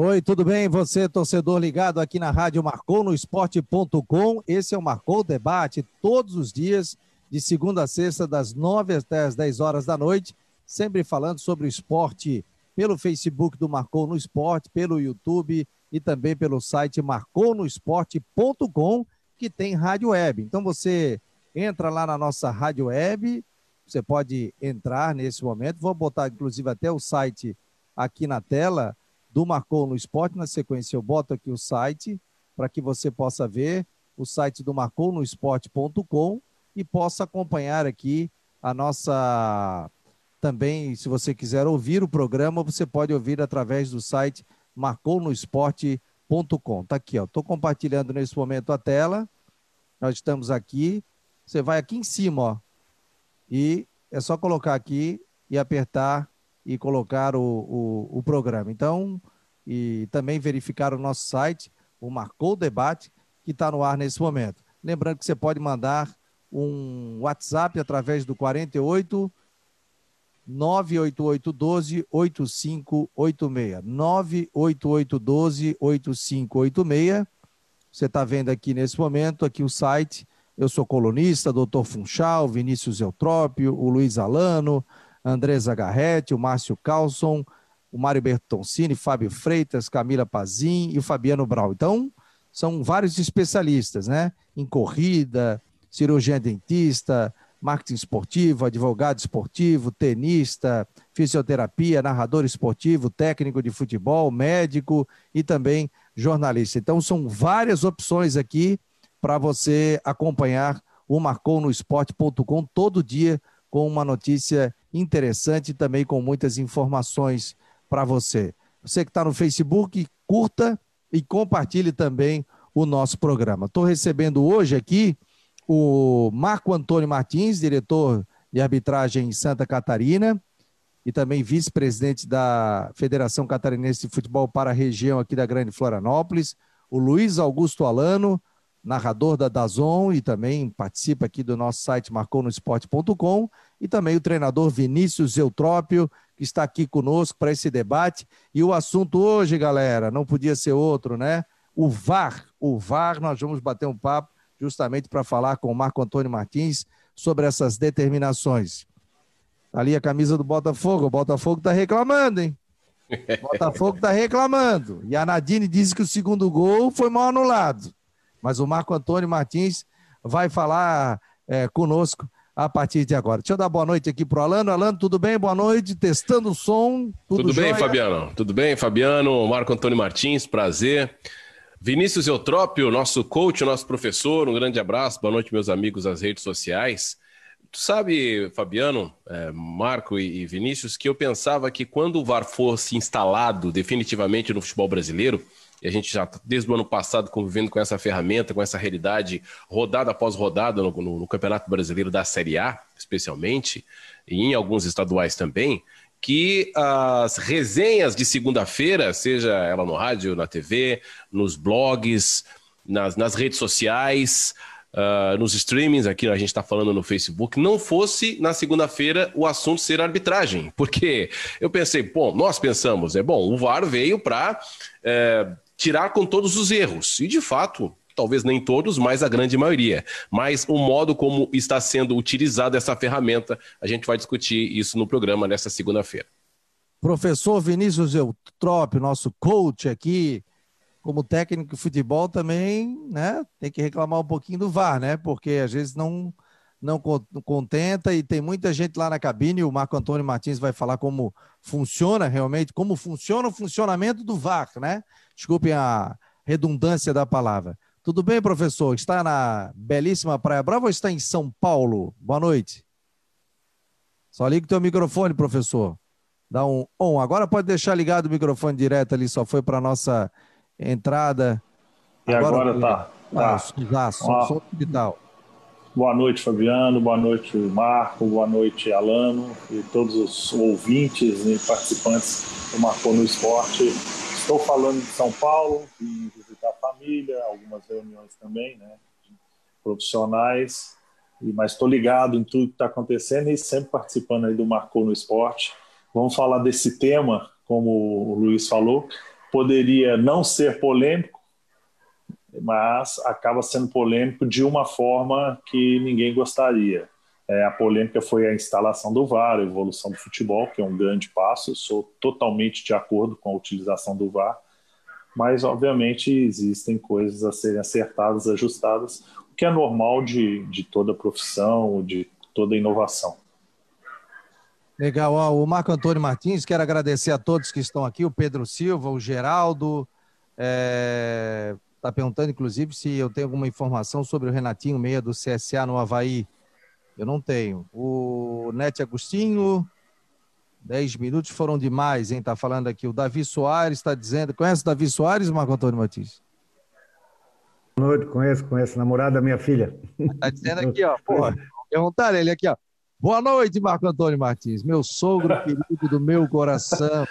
Oi, tudo bem? Você, torcedor ligado aqui na rádio Marcou no Esporte.com. Esse é o Marcou Debate todos os dias, de segunda a sexta, das nove até as dez horas da noite, sempre falando sobre o esporte pelo Facebook do Marcou no Esporte, pelo YouTube e também pelo site marconoesporte.com, que tem rádio web. Então você entra lá na nossa rádio web, você pode entrar nesse momento. Vou botar inclusive até o site aqui na tela do Marcou no Esporte. Na sequência, eu boto aqui o site para que você possa ver o site do Marcou no Esporte.com e possa acompanhar aqui a nossa. Também, se você quiser ouvir o programa, você pode ouvir através do site marcounoesporte.com. Tá aqui, ó. Estou compartilhando nesse momento a tela. Nós estamos aqui. Você vai aqui em cima, ó. E é só colocar aqui e apertar e colocar o, o, o programa. Então, e também verificar o nosso site, o Marcou Debate, que está no ar nesse momento. Lembrando que você pode mandar um WhatsApp através do 48 98812 8586. 98812 8586. Você está vendo aqui nesse momento aqui o site. Eu sou colunista, doutor Funchal, Vinícius Eutrópio, o Luiz Alano, Andresa Garretti, o Márcio Carlson, o Mário Bertoncini, Fábio Freitas, Camila Pazin e o Fabiano Brau. Então, são vários especialistas, né? Em corrida, cirurgia dentista, marketing esportivo, advogado esportivo, tenista, fisioterapia, narrador esportivo, técnico de futebol, médico e também jornalista. Então, são várias opções aqui para você acompanhar o Marcou no Esporte.com todo dia com uma notícia interessante também com muitas informações para você. Você que está no Facebook, curta e compartilhe também o nosso programa. Estou recebendo hoje aqui o Marco Antônio Martins, diretor de arbitragem em Santa Catarina e também vice-presidente da Federação Catarinense de Futebol para a região aqui da Grande Florianópolis, o Luiz Augusto Alano, narrador da Dazon e também participa aqui do nosso site marconosport.com e também o treinador Vinícius Eutrópio, que está aqui conosco para esse debate. E o assunto hoje, galera, não podia ser outro, né? O VAR. O VAR, nós vamos bater um papo justamente para falar com o Marco Antônio Martins sobre essas determinações. Tá ali a camisa do Botafogo, o Botafogo está reclamando, hein? O Botafogo está reclamando. E a Nadine disse que o segundo gol foi mal anulado. Mas o Marco Antônio Martins vai falar é, conosco a partir de agora. Deixa eu dar boa noite aqui para o Alano. Alano, tudo bem? Boa noite, testando o som. Tudo, tudo bem, Fabiano? Tudo bem, Fabiano? Marco Antônio Martins, prazer. Vinícius Eutrópio, nosso coach, nosso professor, um grande abraço. Boa noite, meus amigos das redes sociais. Tu sabe, Fabiano, é, Marco e, e Vinícius, que eu pensava que quando o VAR fosse instalado definitivamente no futebol brasileiro, e a gente já está desde o ano passado convivendo com essa ferramenta, com essa realidade, rodada após rodada no, no, no, Campeonato Brasileiro da Série A, especialmente, e em alguns estaduais também, que as resenhas de segunda-feira, seja ela no rádio, na TV, nos blogs, nas, nas redes sociais, uh, nos streamings, aqui a gente está falando no Facebook, não fosse na segunda-feira o assunto ser arbitragem. Porque eu pensei, bom, nós pensamos, é bom, o VAR veio para. É, eh, tirar com todos os erros. E de fato, talvez nem todos, mas a grande maioria. Mas o modo como está sendo utilizada essa ferramenta, a gente vai discutir isso no programa nesta segunda-feira. Professor Vinícius Eutrópio, nosso coach aqui, como técnico de futebol também, né, tem que reclamar um pouquinho do VAR, né? Porque às vezes não não contenta e tem muita gente lá na cabine. O Marco Antônio Martins vai falar como funciona realmente, como funciona o funcionamento do VAR, né? Desculpem a redundância da palavra. Tudo bem, professor? Está na belíssima Praia Brava ou está em São Paulo? Boa noite. Só liga o teu microfone, professor. Dá um on. Agora pode deixar ligado o microfone direto ali, só foi para nossa entrada. E agora, agora tá. Ah, tá. som, som digital. Boa noite, Fabiano. Boa noite, Marco. Boa noite, Alano e todos os ouvintes e participantes do Marcou no Esporte. Estou falando de São Paulo, vim visitar a família, algumas reuniões também, né, profissionais, mas estou ligado em tudo que está acontecendo e sempre participando aí do Marcou no Esporte. Vamos falar desse tema, como o Luiz falou, poderia não ser polêmico, mas acaba sendo polêmico de uma forma que ninguém gostaria. É, a polêmica foi a instalação do VAR, a evolução do futebol, que é um grande passo. Eu sou totalmente de acordo com a utilização do VAR, mas obviamente existem coisas a serem acertadas, ajustadas, o que é normal de, de toda profissão, de toda inovação. Legal, o Marco Antônio Martins, quero agradecer a todos que estão aqui, o Pedro Silva, o Geraldo, está é... Tá perguntando, inclusive, se eu tenho alguma informação sobre o Renatinho Meia do CSA no Havaí. Eu não tenho. O Nete Agostinho, 10 minutos foram demais, hein? Tá falando aqui. O Davi Soares está dizendo. Conhece o Davi Soares, Marco Antônio Martins? Boa noite, conheço, conheço. Namorada da minha filha. Tá dizendo aqui, ó. Porra, perguntaram ele aqui, ó. Boa noite, Marco Antônio Martins, meu sogro querido do meu coração.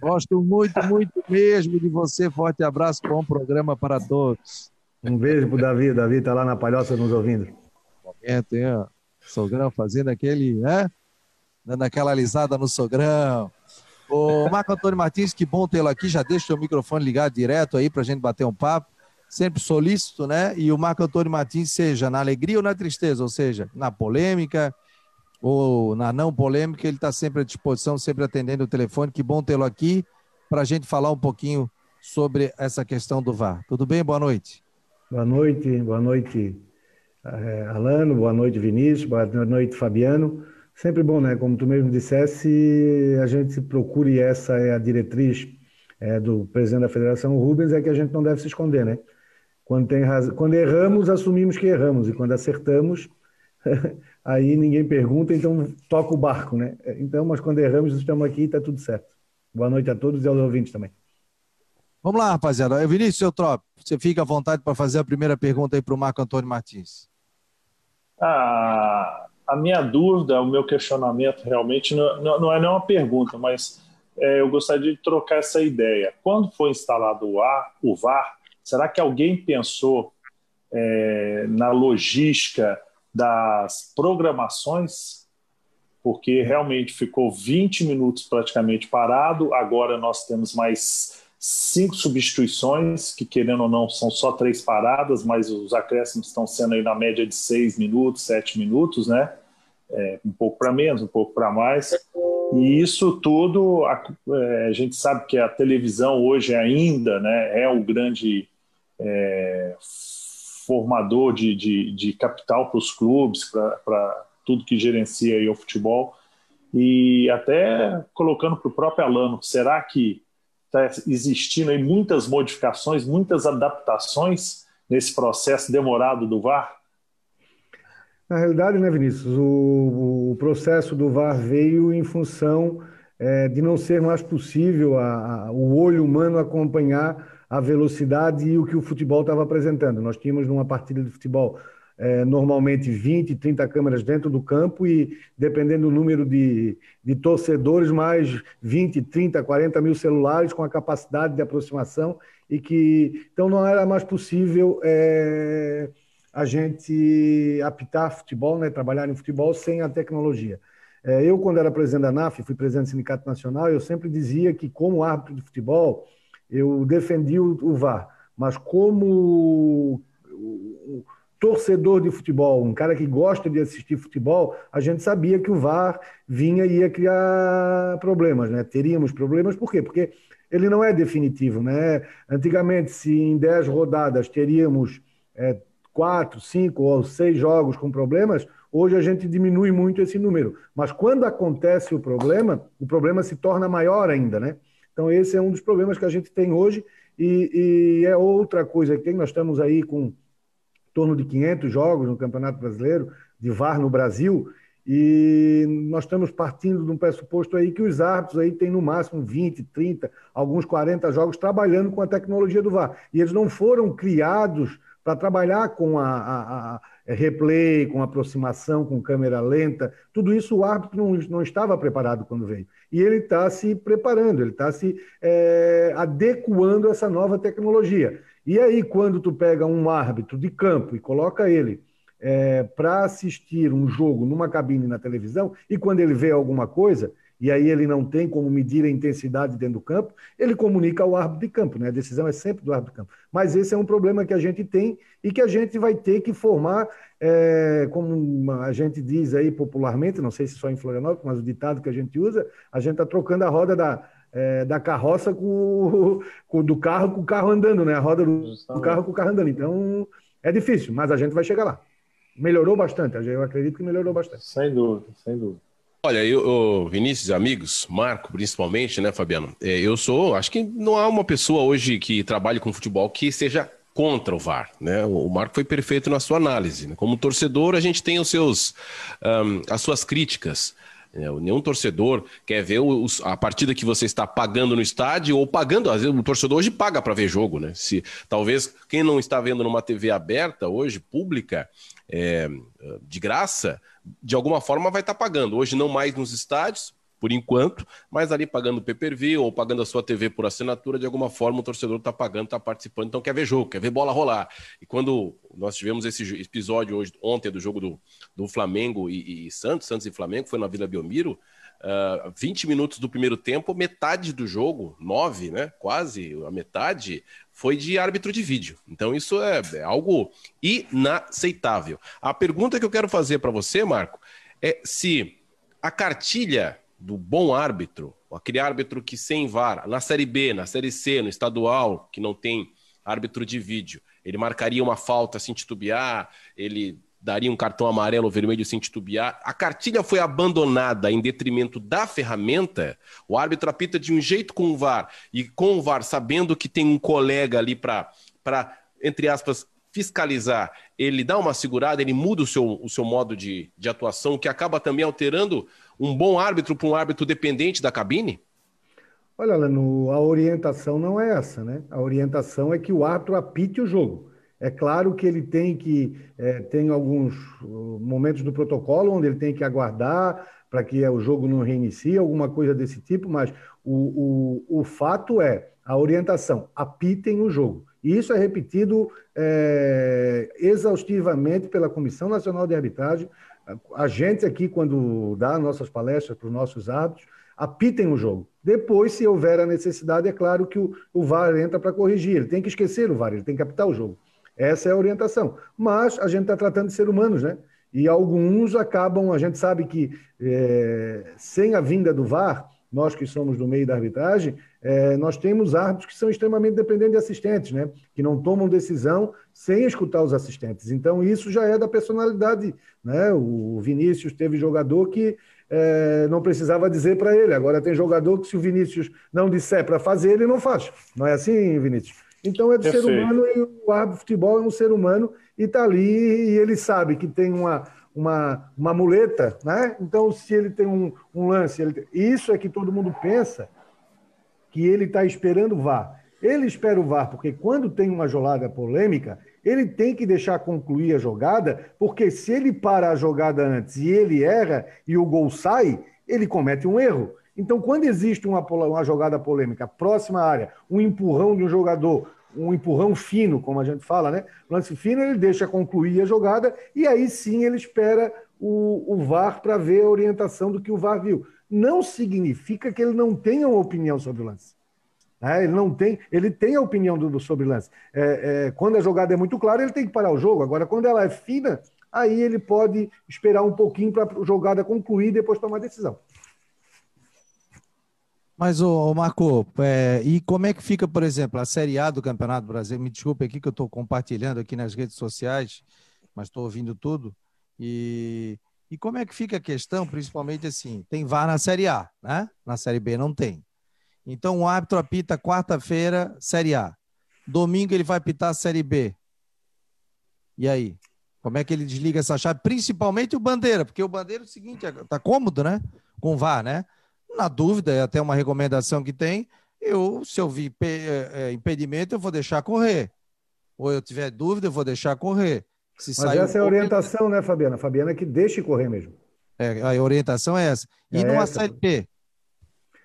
Gosto muito, muito mesmo de você. Forte abraço, bom programa para todos. Um beijo pro Davi. O Davi está lá na Palhoça nos ouvindo. Momento, hein. Sogrão fazendo aquele, né? Dando aquela alisada no sogrão. Ô, Marco Antônio Martins, que bom tê-lo aqui. Já deixa o microfone ligado direto aí para a gente bater um papo sempre solícito, né? E o Marco Antônio Martins, seja na alegria ou na tristeza, ou seja, na polêmica ou na não polêmica, ele está sempre à disposição, sempre atendendo o telefone. Que bom tê-lo aqui para a gente falar um pouquinho sobre essa questão do VAR. Tudo bem? Boa noite. Boa noite, boa noite, eh, Alano, boa noite, Vinícius, boa noite, Fabiano. Sempre bom, né? Como tu mesmo dissesse, a gente procure, essa é a diretriz é, do presidente da federação, Rubens, é que a gente não deve se esconder, né? Quando, tem razão, quando erramos, assumimos que erramos, e quando acertamos, aí ninguém pergunta, então toca o barco, né? Então, mas quando erramos, estamos aqui e está tudo certo. Boa noite a todos e aos ouvintes também. Vamos lá, rapaziada. Vinícius seu Trop, você fica à vontade para fazer a primeira pergunta aí para o Marco Antônio Martins. Ah, a minha dúvida, o meu questionamento realmente não, não, é nem uma pergunta, mas é, eu gostaria de trocar essa ideia. Quando foi instalado o, ar, o VAR, Será que alguém pensou é, na logística das programações? Porque realmente ficou 20 minutos praticamente parado, agora nós temos mais cinco substituições, que querendo ou não são só três paradas, mas os acréscimos estão sendo aí na média de seis minutos, sete minutos, né? É, um pouco para menos, um pouco para mais. E isso tudo, a, é, a, gente sabe que a televisão hoje ainda né, é o grande é, formador de, de, de capital para os clubes, para tudo que gerencia o futebol. E até colocando para o próprio Alano, será que está existindo aí muitas modificações, muitas adaptações nesse processo demorado do VAR? Na realidade, né, Vinícius, o, o processo do VAR veio em função é, de não ser mais possível a, a, o olho humano acompanhar a velocidade e o que o futebol estava apresentando. Nós tínhamos numa partida de futebol é, normalmente 20, 30 câmeras dentro do campo e, dependendo do número de, de torcedores, mais 20, 30, 40 mil celulares com a capacidade de aproximação e que então não era mais possível é, a gente apitar futebol, né, trabalhar em futebol sem a tecnologia. É, eu, quando era presidente da NAF, fui presidente do Sindicato Nacional, eu sempre dizia que, como árbitro de futebol, eu defendi o, o VAR, mas como torcedor de futebol, um cara que gosta de assistir futebol, a gente sabia que o VAR vinha e ia criar problemas, né? Teríamos problemas, por quê? Porque ele não é definitivo, né? Antigamente, se em 10 rodadas teríamos é, quatro, cinco ou seis jogos com problemas, hoje a gente diminui muito esse número. Mas quando acontece o problema, o problema se torna maior ainda, né? Então, esse é um dos problemas que a gente tem hoje e, e é outra coisa que. Nós estamos aí com torno de 500 jogos no Campeonato Brasileiro de VAR no Brasil e nós estamos partindo de um pressuposto aí que os árbitros aí têm no máximo 20, 30, alguns 40 jogos trabalhando com a tecnologia do VAR. E eles não foram criados para trabalhar com a, a, a, replay, com aproximação, com câmera lenta. Tudo isso o árbitro não, não estava preparado quando veio e ele está se preparando, ele está se é, adequando a essa nova tecnologia. E aí, quando tu pega um árbitro de campo e coloca ele é, para assistir um jogo numa cabine na televisão, e quando ele vê alguma coisa, e aí ele não tem como medir a intensidade dentro do campo, ele comunica ao árbitro de campo, né? A decisão é sempre do árbitro de campo. Mas esse é um problema que a gente tem e que a gente vai ter que formar, é, como a gente diz aí popularmente, não sei se só em Florianópolis, mas o ditado que a gente usa, a gente está trocando a roda da, é, da carroça com, com, do carro com o carro andando, né? A roda do, do carro com o carro andando. Então, é difícil, mas a gente vai chegar lá. Melhorou bastante, eu acredito que melhorou bastante. Sem dúvida, sem dúvida. Olha, eu, Vinícius, amigos, Marco principalmente, né, Fabiano? É, eu sou, acho que não há uma pessoa hoje que trabalhe com futebol que seja contra o VAR, né? O Marco foi perfeito na sua análise. Né? Como torcedor, a gente tem os seus, um, as suas críticas. Né? Nenhum torcedor quer ver a partida que você está pagando no estádio ou pagando. Às vezes o torcedor hoje paga para ver jogo, né? Se talvez quem não está vendo numa TV aberta hoje, pública, é, de graça, de alguma forma vai estar tá pagando. Hoje não mais nos estádios, por enquanto, mas ali pagando pay-per-view ou pagando a sua TV por assinatura, de alguma forma o torcedor está pagando, está participando, então quer ver jogo, quer ver bola rolar. E quando nós tivemos esse episódio hoje, ontem do jogo do, do Flamengo e, e Santos, Santos e Flamengo, foi na Vila Belmiro, uh, ah, 20 minutos do primeiro tempo, metade do jogo, nove, né? Quase a metade, foi de árbitro de vídeo. Então isso é, é algo inaceitável. A pergunta que eu quero fazer para você, Marco, é se a cartilha do bom árbitro, aquele árbitro que sem VAR, na Série B, na Série C, no estadual, que não tem árbitro de vídeo, ele marcaria uma falta sem titubear, ele daria um cartão amarelo ou vermelho sem titubear. A cartilha foi abandonada em detrimento da ferramenta. O árbitro apita de um jeito com o VAR e com o VAR, sabendo que tem um colega ali para, entre aspas, fiscalizar, ele dá uma segurada, ele muda o seu, o seu modo de, de atuação, que acaba também alterando um bom árbitro para um árbitro dependente da cabine? Olha, Lano, a orientação não é essa, né? A orientação é que o árbitro apite o jogo. É claro que ele tem que é, tem alguns uh, momentos do protocolo onde ele tem que aguardar para que o jogo não reinicie, alguma coisa desse tipo, mas o, o, o fato é a orientação, apitem o jogo. E isso é repetido é, exaustivamente pela Comissão Nacional de Arbitragem. A gente aqui, quando dá nossas palestras para os nossos árbitros, apitem o jogo. Depois, se houver a necessidade, é claro que o, o VAR entra para corrigir. Ele tem que esquecer o VAR, ele tem que apitar o jogo. Essa é a orientação. Mas a gente está tratando de ser humanos, né? E alguns acabam, a gente sabe que é, sem a vinda do VAR, nós que somos do meio da arbitragem, é, nós temos árbitros que são extremamente dependentes de assistentes, né? que não tomam decisão sem escutar os assistentes. Então, isso já é da personalidade. Né? O Vinícius teve jogador que é, não precisava dizer para ele. Agora tem jogador que, se o Vinícius não disser para fazer, ele não faz. Não é assim, Vinícius? Então é do ser humano e o árbitro de futebol é um ser humano e está ali e ele sabe que tem uma, uma, uma muleta, né? Então, se ele tem um, um lance, ele... isso é que todo mundo pensa que ele está esperando o VAR. Ele espera o VAR, porque quando tem uma jogada polêmica, ele tem que deixar concluir a jogada, porque se ele para a jogada antes e ele erra e o gol sai, ele comete um erro. Então, quando existe uma, uma jogada polêmica próxima à área, um empurrão de um jogador, um empurrão fino, como a gente fala, né? Lance fino, ele deixa concluir a jogada e aí sim ele espera o, o VAR para ver a orientação do que o VAR viu não significa que ele não tenha uma opinião sobre o lance. É, ele não tem, ele tem a opinião do sobre o lance. É, é, quando a jogada é muito clara, ele tem que parar o jogo. Agora, quando ela é fina, aí ele pode esperar um pouquinho para a jogada concluir e depois tomar a decisão. Mas, ô, Marco, é, e como é que fica, por exemplo, a Série A do Campeonato Brasileiro? Me desculpe aqui que eu estou compartilhando aqui nas redes sociais, mas estou ouvindo tudo. E e como é que fica a questão, principalmente assim, tem VAR na Série A, né? Na Série B não tem. Então o árbitro apita quarta-feira, Série A. Domingo ele vai apitar a Série B. E aí? Como é que ele desliga essa chave? Principalmente o Bandeira, porque o Bandeira é o seguinte, tá cômodo, né? Com VAR, né? Na dúvida, é até uma recomendação que tem, eu, se eu vi é, é, impedimento, eu vou deixar correr. Ou eu tiver dúvida, eu vou deixar correr. Se Mas essa é a orientação, né, Fabiana? Fabiana é que deixe correr mesmo. É, a orientação é essa. E é numa Série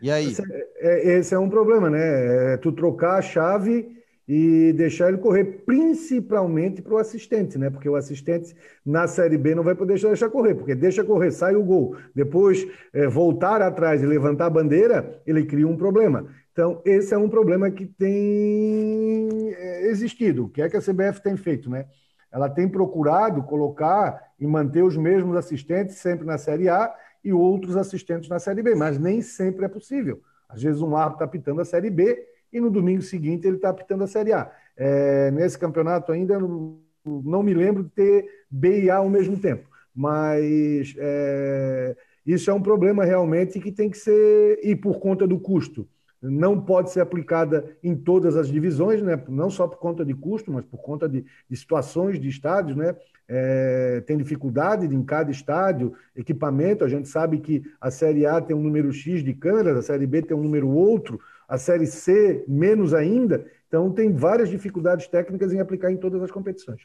E aí? Esse é, é, esse é, um problema, né? É tu trocar a chave e deixar ele correr, principalmente para o assistente, né? Porque o assistente na Série B não vai poder deixar correr, porque deixa correr, sai o gol, depois é, voltar atrás e levantar a bandeira, ele cria um problema. Então, esse é um problema que tem é, existido. O que é que a CBF tem feito, né? Ela tem procurado colocar e manter os mesmos assistentes sempre na Série A e outros assistentes na Série B, mas nem sempre é possível. Às vezes um árbitro está pitando a Série B e no domingo seguinte ele está apitando a Série A. É, nesse campeonato ainda não, não, me lembro de ter B e A ao mesmo tempo, mas é, isso é um problema realmente que tem que ser, e por conta do custo, não pode ser aplicada em todas as divisões, né? não só por conta de custo, mas por conta de, de situações de estádios. Né? É, tem dificuldade em cada estádio, equipamento. A gente sabe que a Série A tem um número X de câmeras, a Série B tem um número outro, a Série C menos ainda. Então, tem várias dificuldades técnicas em aplicar em todas as competições.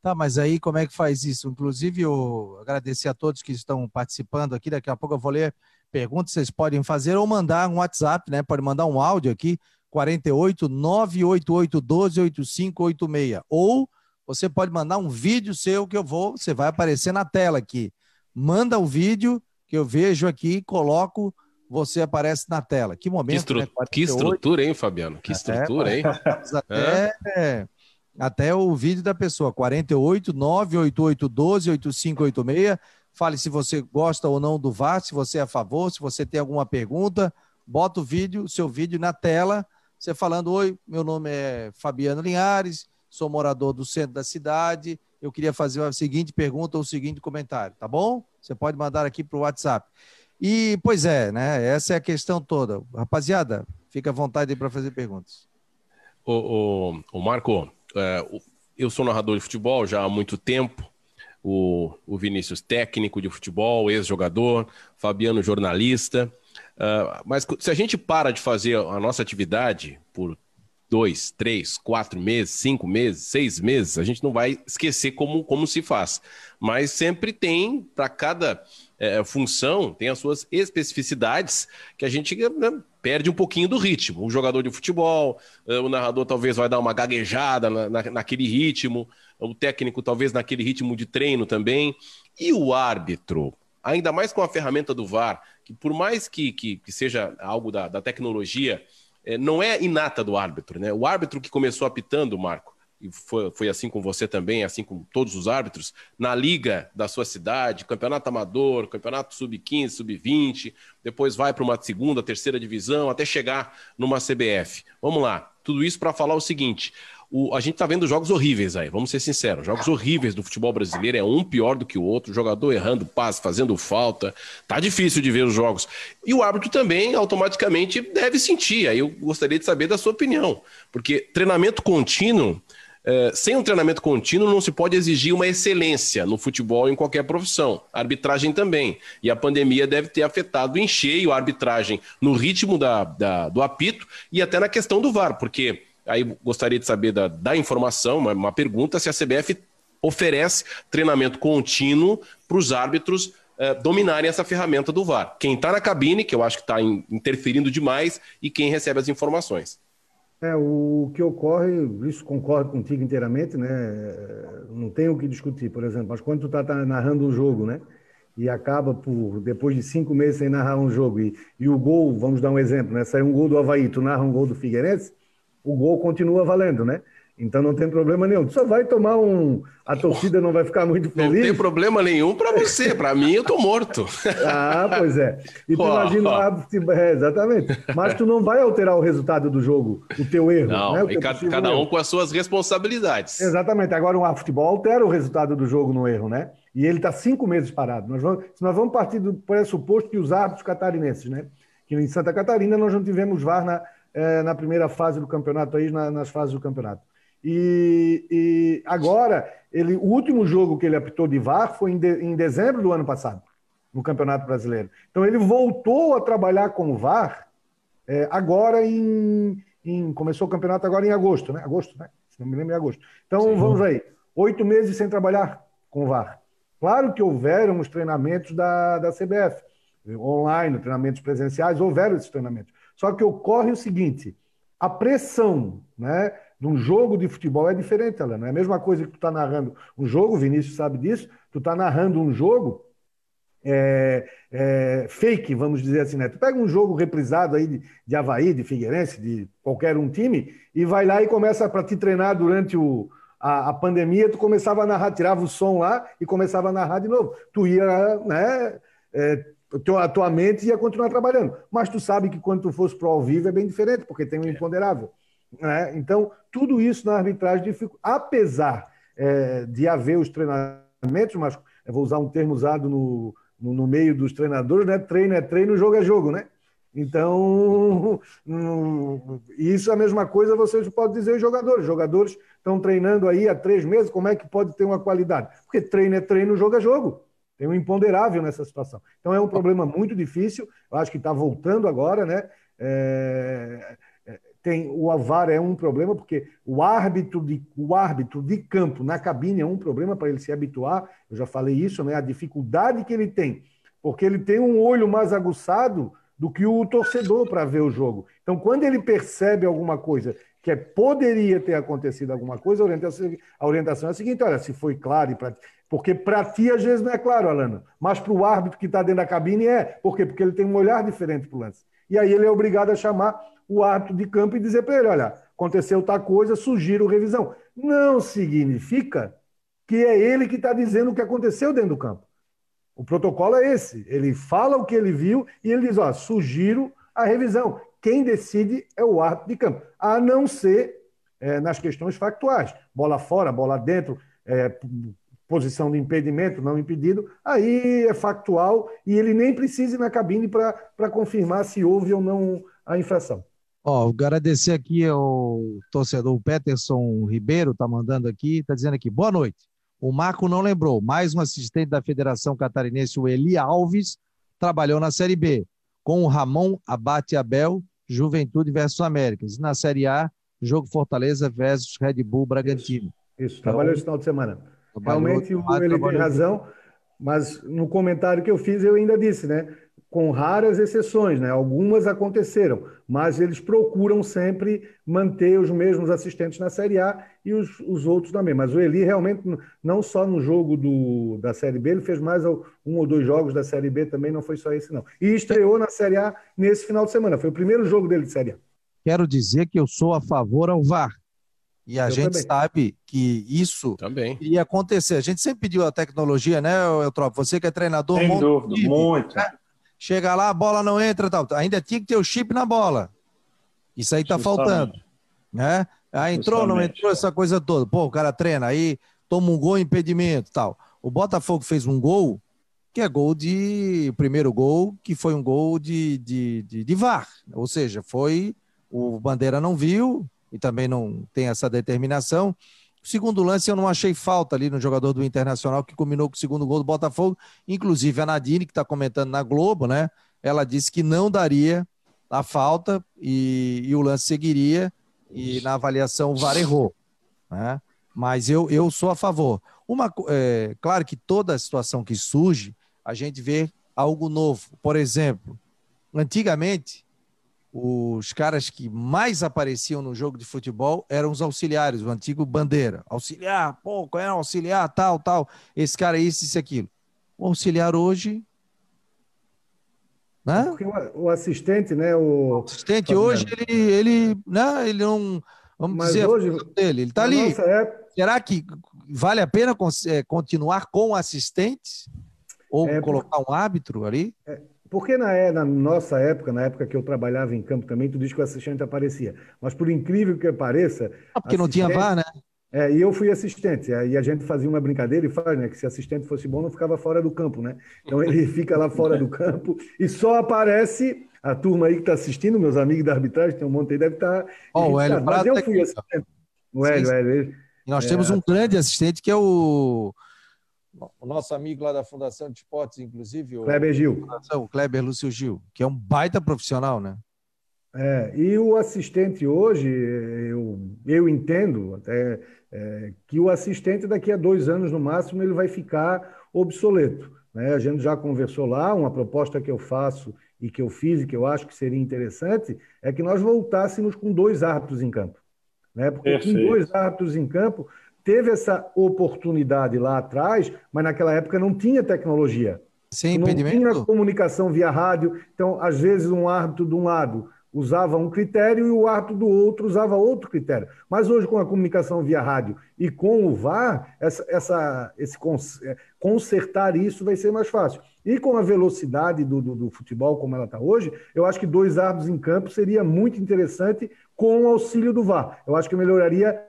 Tá, mas aí como é que faz isso? Inclusive, eu agradecer a todos que estão participando aqui. Daqui a pouco eu vou ler perguntas vocês podem fazer ou mandar um WhatsApp, né? Pode mandar um áudio aqui, 48 988 12 8586. Ou você pode mandar um vídeo seu que eu vou, você vai aparecer na tela aqui. Manda o vídeo que eu vejo aqui, coloco, você aparece na tela. Que momento, que, estru né? que estrutura, hein, Fabiano? Que estrutura, hein? Até, é. até o vídeo da pessoa, 48 988 12 8586. Fale se você gosta ou não do VAR, se você é a favor, se você tem alguma pergunta. Bota o vídeo, o seu vídeo na tela, você falando: Oi, meu nome é Fabiano Linhares, sou morador do centro da cidade. Eu queria fazer a seguinte pergunta ou o seguinte comentário, tá bom? Você pode mandar aqui para o WhatsApp. E, pois é, né? Essa é a questão toda. Rapaziada, fica à vontade para fazer perguntas. O, o, o Marco, é, eu sou narrador de futebol já há muito tempo o, o Vinícius técnico de futebol, ex-jogador, Fabiano jornalista. Uh, mas se a gente para de fazer a nossa atividade por dois, três, quatro meses, cinco meses, seis meses, a gente não vai esquecer como, como se faz. Mas sempre tem, para cada é, função, tem as suas especificidades que a gente né, perde um pouquinho do ritmo. O jogador de futebol, é, o narrador talvez vai dar uma gaguejada na, na, naquele ritmo o técnico talvez naquele ritmo de treino também, e o árbitro, ainda mais com a ferramenta do VAR, que por mais que, que, que seja algo da, da tecnologia, não é inata do árbitro, né? O árbitro que começou apitando, Marco, e foi, foi assim com você também, assim com todos os árbitros, na liga da sua cidade, campeonato amador, campeonato sub-15, sub-20, depois vai para uma segunda, terceira divisão, até chegar numa CBF. Vamos lá, tudo isso para falar o seguinte: o, a gente tá vendo jogos horríveis aí, vamos ser sinceros. Jogos horríveis do futebol brasileiro, é um pior do que o outro, jogador errando passe, fazendo falta. Tá difícil de ver os jogos. E o árbitro também automaticamente deve sentir. Aí eu gostaria de saber da sua opinião. Porque treinamento contínuo. É, sem um treinamento contínuo, não se pode exigir uma excelência no futebol em qualquer profissão. A arbitragem também. E a pandemia deve ter afetado em cheio a arbitragem no ritmo da, da, do apito e até na questão do VAR, porque Aí gostaria de saber da, da informação, uma, uma pergunta, se a CBF oferece treinamento contínuo para os árbitros eh, dominarem essa ferramenta do VAR. Quem está na cabine, que eu acho que está interferindo demais, e quem recebe as informações. É, o que ocorre, isso concordo contigo inteiramente, né? Não tem o que discutir, por exemplo, mas quando tu está tá narrando um jogo, né? E acaba por, depois de cinco meses sem narrar um jogo, e, e o gol, vamos dar um exemplo, né? Sai um gol do Havaí, tu narra um gol do Figueirense, o gol continua valendo, né? Então não tem problema nenhum. Tu só vai tomar um. A torcida não vai ficar muito feliz. Não tem problema nenhum para você. Para mim, eu tô morto. ah, pois é. E tu oh, imagina oh. É, exatamente. Mas tu não vai alterar o resultado do jogo, o teu erro. Não, né? e cada, cada um com as suas responsabilidades. Exatamente. Agora, um futebol altera o resultado do jogo no erro, né? E ele está cinco meses parado. Nós vamos, nós vamos partir do pressuposto que os árbitros catarinenses, né? Que em Santa Catarina nós não tivemos VAR na é, na primeira fase do campeonato, aí na, nas fases do campeonato. E, e, agora, ele, o último jogo que ele apitou de VAR foi em, de, em dezembro do ano passado, no Campeonato Brasileiro. Então ele voltou a trabalhar com o VAR é, agora em, em, Começou o campeonato agora em agosto, né? Agosto, né? Se não me lembro, em agosto. Então Sim. vamos aí. Oito meses sem trabalhar com o VAR. Claro que houveram os treinamentos da, da CBF, online, treinamentos presenciais, houveram esses treinamentos. Só que ocorre o seguinte: a pressão, né? De um jogo de futebol é diferente, Alan. É a mesma coisa que tu está narrando um jogo, o Vinícius sabe disso, tu está narrando um jogo é, é, fake, vamos dizer assim, né? Tu pega um jogo reprisado aí de, de Havaí, de Figueirense, de qualquer um time, e vai lá e começa para te treinar durante o, a, a, pandemia, tu começava a narrar, tirava o som lá e começava a narrar de novo. Tu ia, né? É, a tua mente ia continuar trabalhando. Mas tu sabe que quando tu fosse para o ao vivo é bem diferente, porque tem um é. imponderável. Né? Então, tudo isso na arbitragem dificulta. Apesar é, de haver os treinamentos, mas eu vou usar um termo usado no, no, no, meio dos treinadores, né? Treino é treino, jogo é jogo, né? Então, isso é a mesma coisa vocês podem dizer os jogadores. Os jogadores estão treinando aí há três meses, como é que pode ter uma qualidade? Porque treino é treino, jogo é jogo. Tem um imponderável nessa situação. Então é um problema muito difícil. Eu acho que está voltando agora, né? É, é, tem o VAR é um problema porque o árbitro de o árbitro de campo na cabine é um problema para ele se habituar. Eu já falei isso, né? A dificuldade que ele tem, porque ele tem um olho mais aguçado do que o torcedor para ver o jogo. Então, quando ele percebe alguma coisa que é, poderia ter acontecido alguma coisa, a orientação, a orientação é a seguinte: olha, se foi claro e porque para ti, às vezes, não é claro, Alana, mas para o árbitro que está dentro da cabine é. Por quê? Porque ele tem um olhar diferente para o lance. E aí ele é obrigado a chamar o árbitro de campo e dizer para ele: olha, aconteceu tal coisa, sugiro revisão. Não significa que é ele que está dizendo o que aconteceu dentro do campo. O protocolo é esse. Ele fala o que ele viu e ele diz: ó, sugiro a revisão. Quem decide é o árbitro de campo, a não ser é, nas questões factuais. Bola fora, bola dentro, é, posição de impedimento, não impedido, aí é factual e ele nem precisa ir na cabine para confirmar se houve ou não a infração. Ó, agradecer aqui ao torcedor o Peterson Ribeiro, tá mandando aqui, tá dizendo aqui, boa noite. O Marco não lembrou, mais um assistente da Federação Catarinense, o Eli Alves, trabalhou na Série B, com o Ramon Abate Abel, Juventude versus Américas. Na Série A, jogo Fortaleza versus Red Bull Bragantino. Isso, isso. trabalhou esse final de semana. Realmente ele tem razão, mas no comentário que eu fiz eu ainda disse, né? Com raras exceções, né? Algumas aconteceram, mas eles procuram sempre manter os mesmos assistentes na Série A e os, os outros também. Mas o Eli realmente, não só no jogo do, da Série B, ele fez mais um ou dois jogos da Série B também, não foi só esse, não. E estreou na Série A nesse final de semana. Foi o primeiro jogo dele de Série A. Quero dizer que eu sou a favor ao VAR. E a eu gente também. sabe que isso também. ia acontecer. A gente sempre pediu a tecnologia, né, Eutrópio? Você que é treinador. Sem dúvida, muito. Né? Chega lá, a bola não entra tal. Ainda tinha que ter o chip na bola. Isso aí tá faltando. Né? Aí entrou, Justamente. não entrou, essa coisa toda. Pô, o cara treina, aí toma um gol, impedimento tal. O Botafogo fez um gol, que é gol de. O primeiro gol, que foi um gol de, de, de, de VAR. Ou seja, foi. O Bandeira não viu, e também não tem essa determinação. Segundo lance eu não achei falta ali no jogador do Internacional que combinou com o segundo gol do Botafogo. Inclusive a Nadine, que está comentando na Globo, né? Ela disse que não daria a falta e, e o lance seguiria e na avaliação o VAR errou. Né? Mas eu, eu sou a favor. Uma, é, claro que toda situação que surge, a gente vê algo novo. Por exemplo, antigamente os caras que mais apareciam no jogo de futebol eram os auxiliares, o antigo bandeira. Auxiliar, pô, qual é auxiliar, tal, tal. Esse cara é isso, isso, aquilo. O auxiliar hoje. Né? Porque o, assistente, né? O, o assistente hoje, ele, ele, né, ele não. Vamos Mas dizer hoje, dele. Ele está ali. Época... Será que vale a pena é, continuar com assistentes? Ou é, colocar um árbitro ali? É, porque na, é, na, nossa época, na época que eu trabalhava em campo também, tu diz que o assistente aparecia. Mas por incrível que pareça. Ah, porque não tinha VAR, né? É, e eu fui assistente. E a gente fazia uma brincadeira e faz, né? Que se assistente fosse bom, não ficava fora do campo, né? Então ele fica lá fora do campo e só aparece a turma aí que está assistindo, meus amigos da arbitragem, tem um monte aí, deve estar. Tá oh, o Hélio Mas eu fui assistente. O Hélio, Hélio. Nós é, temos um grande assistente que é o o nosso amigo lá da Fundação de Esportes, inclusive, o Kleber Gil. O Kleber Lúcio Gil, que é um baita profissional, né? É, e o assistente hoje, eu, eu entendo até é, que o assistente daqui a dois anos no máximo ele vai ficar obsoleto. Né? A gente já conversou lá, uma proposta que eu faço e que eu fiz e que eu acho que seria interessante, é que nós voltássemos com dois árbitros em campo. Né? Porque Perfeito. com dois árbitros em campo, teve essa oportunidade lá atrás, mas naquela época não tinha tecnologia. Sem não impedimento? tinha comunicação via rádio. Então, às vezes, um árbitro de um lado usava um critério e o árbitro do outro usava outro critério. Mas hoje, com a comunicação via rádio e com o VAR, essa, essa, esse é, consertar isso vai ser mais fácil. E com a velocidade do, do, do futebol como ela está hoje, eu acho que dois árbitros em campo seria muito interessante com o auxílio do VAR. Eu acho que melhoraria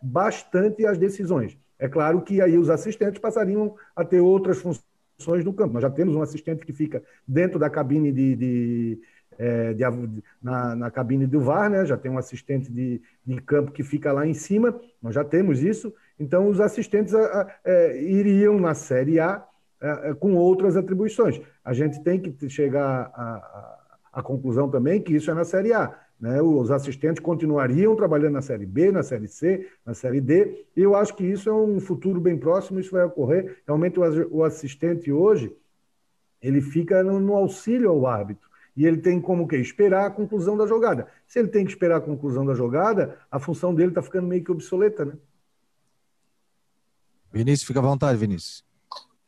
bastante as decisões. É claro que aí os assistentes passariam a ter outras funções no campo. Nós já temos um assistente que fica dentro da cabine de, de é, de, na, na, cabine do VAR, né? já tem um assistente de, de, campo que fica lá em cima, nós já temos isso, então os assistentes a, a, é, iriam na Série A com outras atribuições. A gente tem que chegar à conclusão também que isso é na Série A. Né? Os assistentes continuariam trabalhando na Série B, na Série C, na Série D, e eu acho que isso é um futuro bem próximo, isso vai ocorrer. Realmente o assistente hoje, ele fica no, auxílio ao árbitro. E ele tem como que esperar a conclusão da jogada. Se ele tem que esperar a conclusão da jogada, a função dele está ficando meio que obsoleta, né? Vinícius, fica à vontade, Vinícius.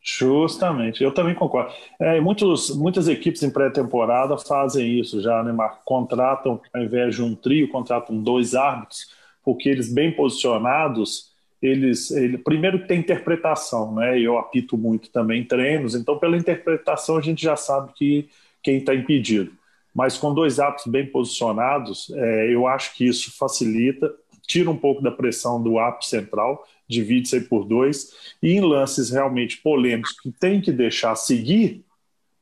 Justamente, eu também concordo. É, muitos, muitas equipes em pré-temporada fazem isso já, né, Marco? Contratam, ao invés de um trio, contratam dois árbitros, porque eles bem posicionados, eles, ele, primeiro tem interpretação, né? Eu apito muito também treinos, então pela interpretação a gente já sabe que quem está impedido. Mas com dois árbitros bem posicionados, é, eu acho que isso facilita, tira um pouco da pressão do árbitro central, divide-se por dois, e em lances realmente polêmicos que tem que deixar seguir,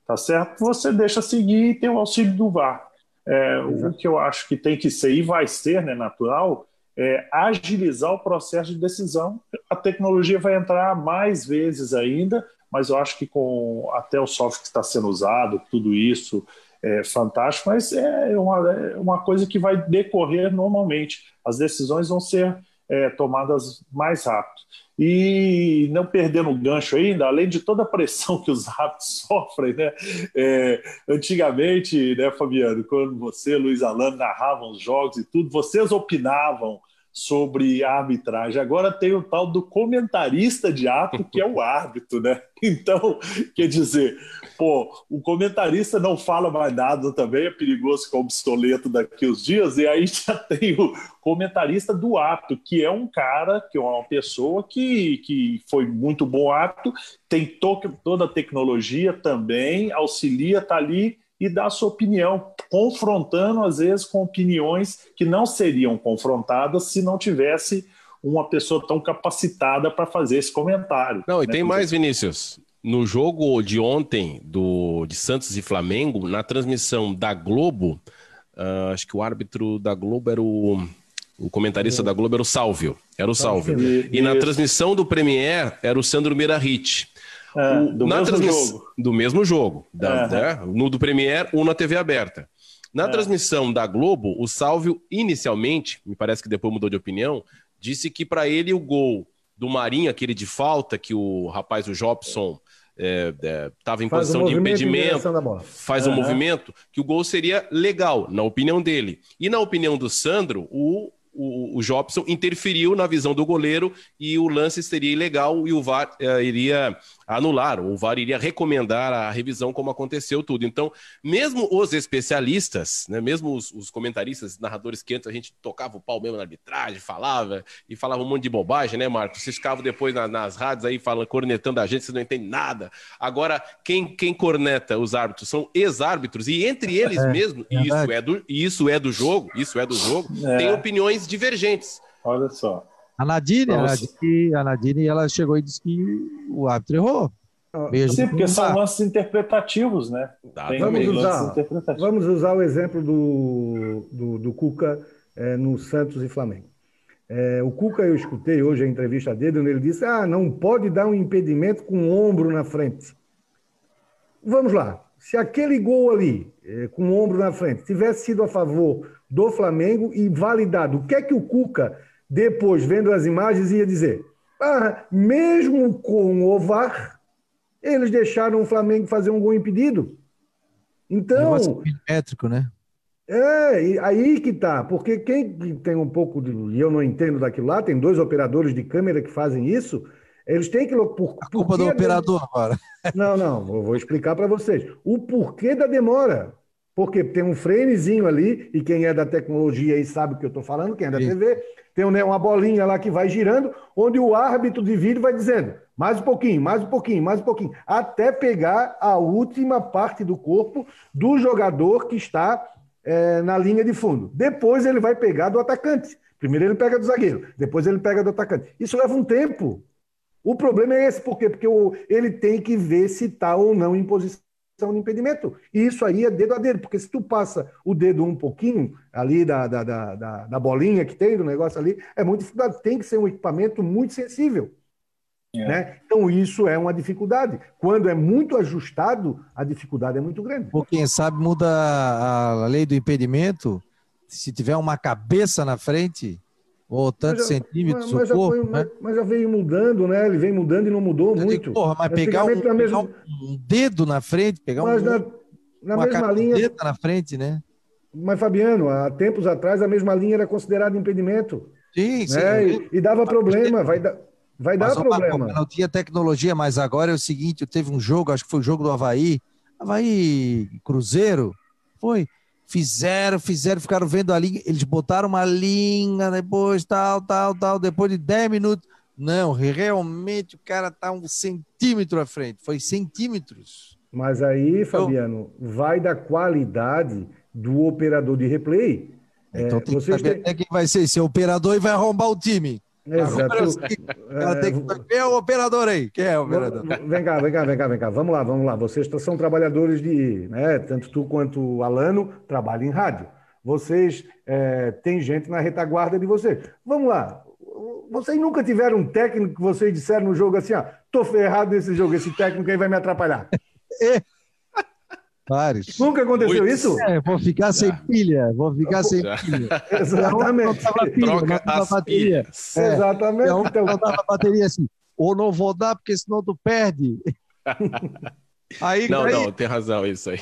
tá certo? Você deixa seguir e tem o auxílio do VAR. É, o que eu acho que tem que ser e vai ser né, natural é agilizar o processo de decisão. A tecnologia vai entrar mais vezes ainda, mas eu acho que com até o software que está sendo usado, tudo isso é fantástico, mas é uma, é uma coisa que vai decorrer normalmente. As decisões vão ser é, tomadas mais rápido. E não perdendo o gancho ainda, além de toda a pressão que os rápidos sofrem, né? É, antigamente, né, Fabiano, quando você, Luiz Alano, narravam os jogos e tudo, vocês opinavam sobre a arbitragem. Agora tem o tal do comentarista de ato, que é o árbitro, né? Então, quer dizer, pô, o comentarista não fala mais nada também, é perigoso ficar obsoleto daqui uns dias, e aí já tem o comentarista do ato, que é um cara, que é uma pessoa que, que foi muito bom ato, tem to toda a tecnologia também, auxilia, tá ali e dar sua opinião, confrontando às vezes com opiniões que não seriam confrontadas se não tivesse uma pessoa tão capacitada para fazer esse comentário. Não, e né? tem mais, Vinícius. No jogo de ontem do de Santos e Flamengo, na transmissão da Globo, uh, acho que o árbitro da Globo era o o comentarista da Globo era o Sálvio. Era o Sálvio. E na transmissão do Premier era o Sandro Meirahit. É, do, mesmo transmiss... jogo. do mesmo jogo. Da, né? No do Premier, um na TV aberta. Na é. transmissão da Globo, o Salvio, inicialmente, me parece que depois mudou de opinião, disse que para ele o gol do Marinho, aquele de falta, que o rapaz, o Jobson, estava é, é, em faz posição um de impedimento, faz um movimento, que o gol seria legal, na opinião dele. E na opinião do Sandro, o o, o Jobson interferiu na visão do goleiro e o lance seria ilegal e o VAR uh, iria anular, o VAR iria recomendar a revisão como aconteceu tudo. Então, mesmo os especialistas, né, mesmo os, os comentaristas, narradores que antes a gente tocava o pau mesmo na arbitragem, falava e falava um monte de bobagem, né, Marcos? Vocês ficavam depois na, nas rádios aí falando, cornetando a gente, vocês não entendem nada. Agora, quem, quem corneta os árbitros são ex-árbitros e entre eles é, mesmo, é isso é, do, isso é do jogo, isso é do jogo, é. tem opiniões divergentes. Olha só. A Nadine, a Nadine, a Nadine, ela chegou e disse que o árbitro errou. Mesmo Sim, porque são lances interpretativos, né? Vamos usar, vamos usar o exemplo do, do, do Cuca é, no Santos e Flamengo. É, o Cuca, eu escutei hoje a entrevista dele, onde ele disse: Ah, não pode dar um impedimento com o ombro na frente. Vamos lá. Se aquele gol ali, é, com o ombro na frente, tivesse sido a favor do Flamengo e validado, o que é que o Cuca depois, vendo as imagens, ia dizer: ah, mesmo com o VAR, eles deixaram o Flamengo fazer um gol impedido. Então. Milimétrico, né? É, aí que tá, porque quem tem um pouco de. E eu não entendo daquilo lá, tem dois operadores de câmera que fazem isso. Eles têm que. Por, a culpa do operador agora. Não, não, vou explicar para vocês. O porquê da demora. Porque tem um frenezinho ali, e quem é da tecnologia aí sabe o que eu estou falando, quem é da Sim. TV, tem né, uma bolinha lá que vai girando, onde o árbitro de vídeo vai dizendo mais um pouquinho, mais um pouquinho, mais um pouquinho, até pegar a última parte do corpo do jogador que está é, na linha de fundo. Depois ele vai pegar do atacante. Primeiro ele pega do zagueiro, depois ele pega do atacante. Isso leva um tempo. O problema é esse, por quê? Porque o, ele tem que ver se está ou não em posição de impedimento. E isso aí é dedo a dedo, porque se tu passa o dedo um pouquinho ali da, da, da, da, da bolinha que tem do negócio ali, é muito dificuldade. Tem que ser um equipamento muito sensível. É. Né? Então, isso é uma dificuldade. Quando é muito ajustado, a dificuldade é muito grande. Ou quem sabe muda a lei do impedimento, se tiver uma cabeça na frente, ou tantos já, centímetros mas, mas, corpo, foi, né? mas, mas, já veio mudando, né? Ele vem mudando e não mudou Eu muito. Digo, porra, mas pegar, um, pegar um, dedo na frente, pegar mas um, na, na uma mesma linha na frente, né? Mas, Fabiano, há tempos atrás a mesma linha era considerada impedimento. Sim, sim. Né? E, e, dava problema, vai dar. Vai dar problema. não tinha tecnologia, mas agora é o seguinte: teve um jogo, acho que foi o jogo do Havaí, Havaí Cruzeiro, foi. Fizeram, fizeram, ficaram vendo a linha, eles botaram uma linha, depois tal, tal, tal, depois de 10 minutos. Não, realmente o cara tá um centímetro à frente, foi centímetros. Mas aí, Fabiano, então, vai da qualidade do operador de replay. Então é, tem que saber têm... quem vai ser esse operador e vai arrombar o time. Exato. Ela tem que... Quem é o operador aí? Quem é o operador? Vem cá, vem cá, vem cá, vem cá. Vamos lá, vamos lá. Vocês são trabalhadores de. Né, tanto tu quanto o Alano trabalham em rádio. Vocês é, têm gente na retaguarda de vocês. Vamos lá. Vocês nunca tiveram um técnico que vocês disseram no jogo assim: ó, tô ferrado nesse jogo, esse técnico aí vai me atrapalhar. É. Vários. Nunca aconteceu Muitos. isso? É, vou ficar sem pilha, vou ficar sem pilha. Exatamente. Não pilha, Troca não bateria. É. Exatamente. Então, não dava bateria assim. Ou não vou dar, porque senão tu perde. Aí, não, aí... não, tem razão isso aí.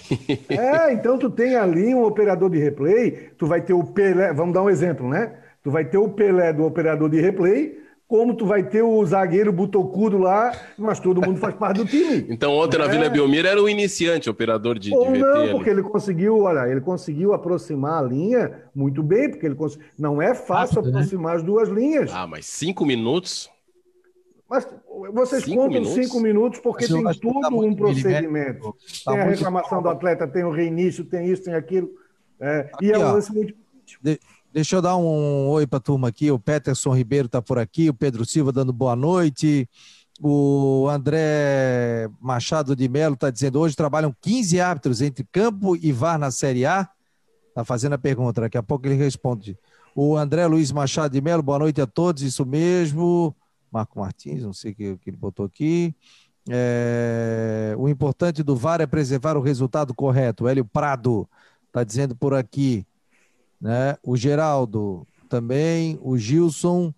É, então tu tem ali um operador de replay, tu vai ter o Pelé, vamos dar um exemplo, né? Tu vai ter o Pelé do operador de replay, como tu vai ter o zagueiro butocudo lá, mas todo mundo faz parte do time. Então ontem é. na Vila Belmiro era o iniciante, operador de, Ou de VT. Não, ali. porque ele conseguiu, olha, ele conseguiu aproximar a linha muito bem, porque ele cons... não é fácil Rápido, né? aproximar né? as duas linhas. Ah, mas cinco minutos? Mas vocês cinco contam minutos? cinco minutos porque tem tudo tá um procedimento. Tá tem a reclamação do atleta, tem o reinício, tem isso, tem aquilo. É, aqui, e é um lance muito de... Deixa eu dar um oi para a turma aqui. O Peterson Ribeiro está por aqui, o Pedro Silva dando boa noite. O André Machado de Melo está dizendo: hoje trabalham 15 árbitros entre campo e VAR na Série A. Está fazendo a pergunta, daqui a pouco ele responde. O André Luiz Machado de Melo, boa noite a todos, isso mesmo. Marco Martins, não sei o que, que ele botou aqui. É... o importante do VAR é preservar o resultado correto. Hélio Prado está dizendo por aqui né? O Geraldo também, o Gilson,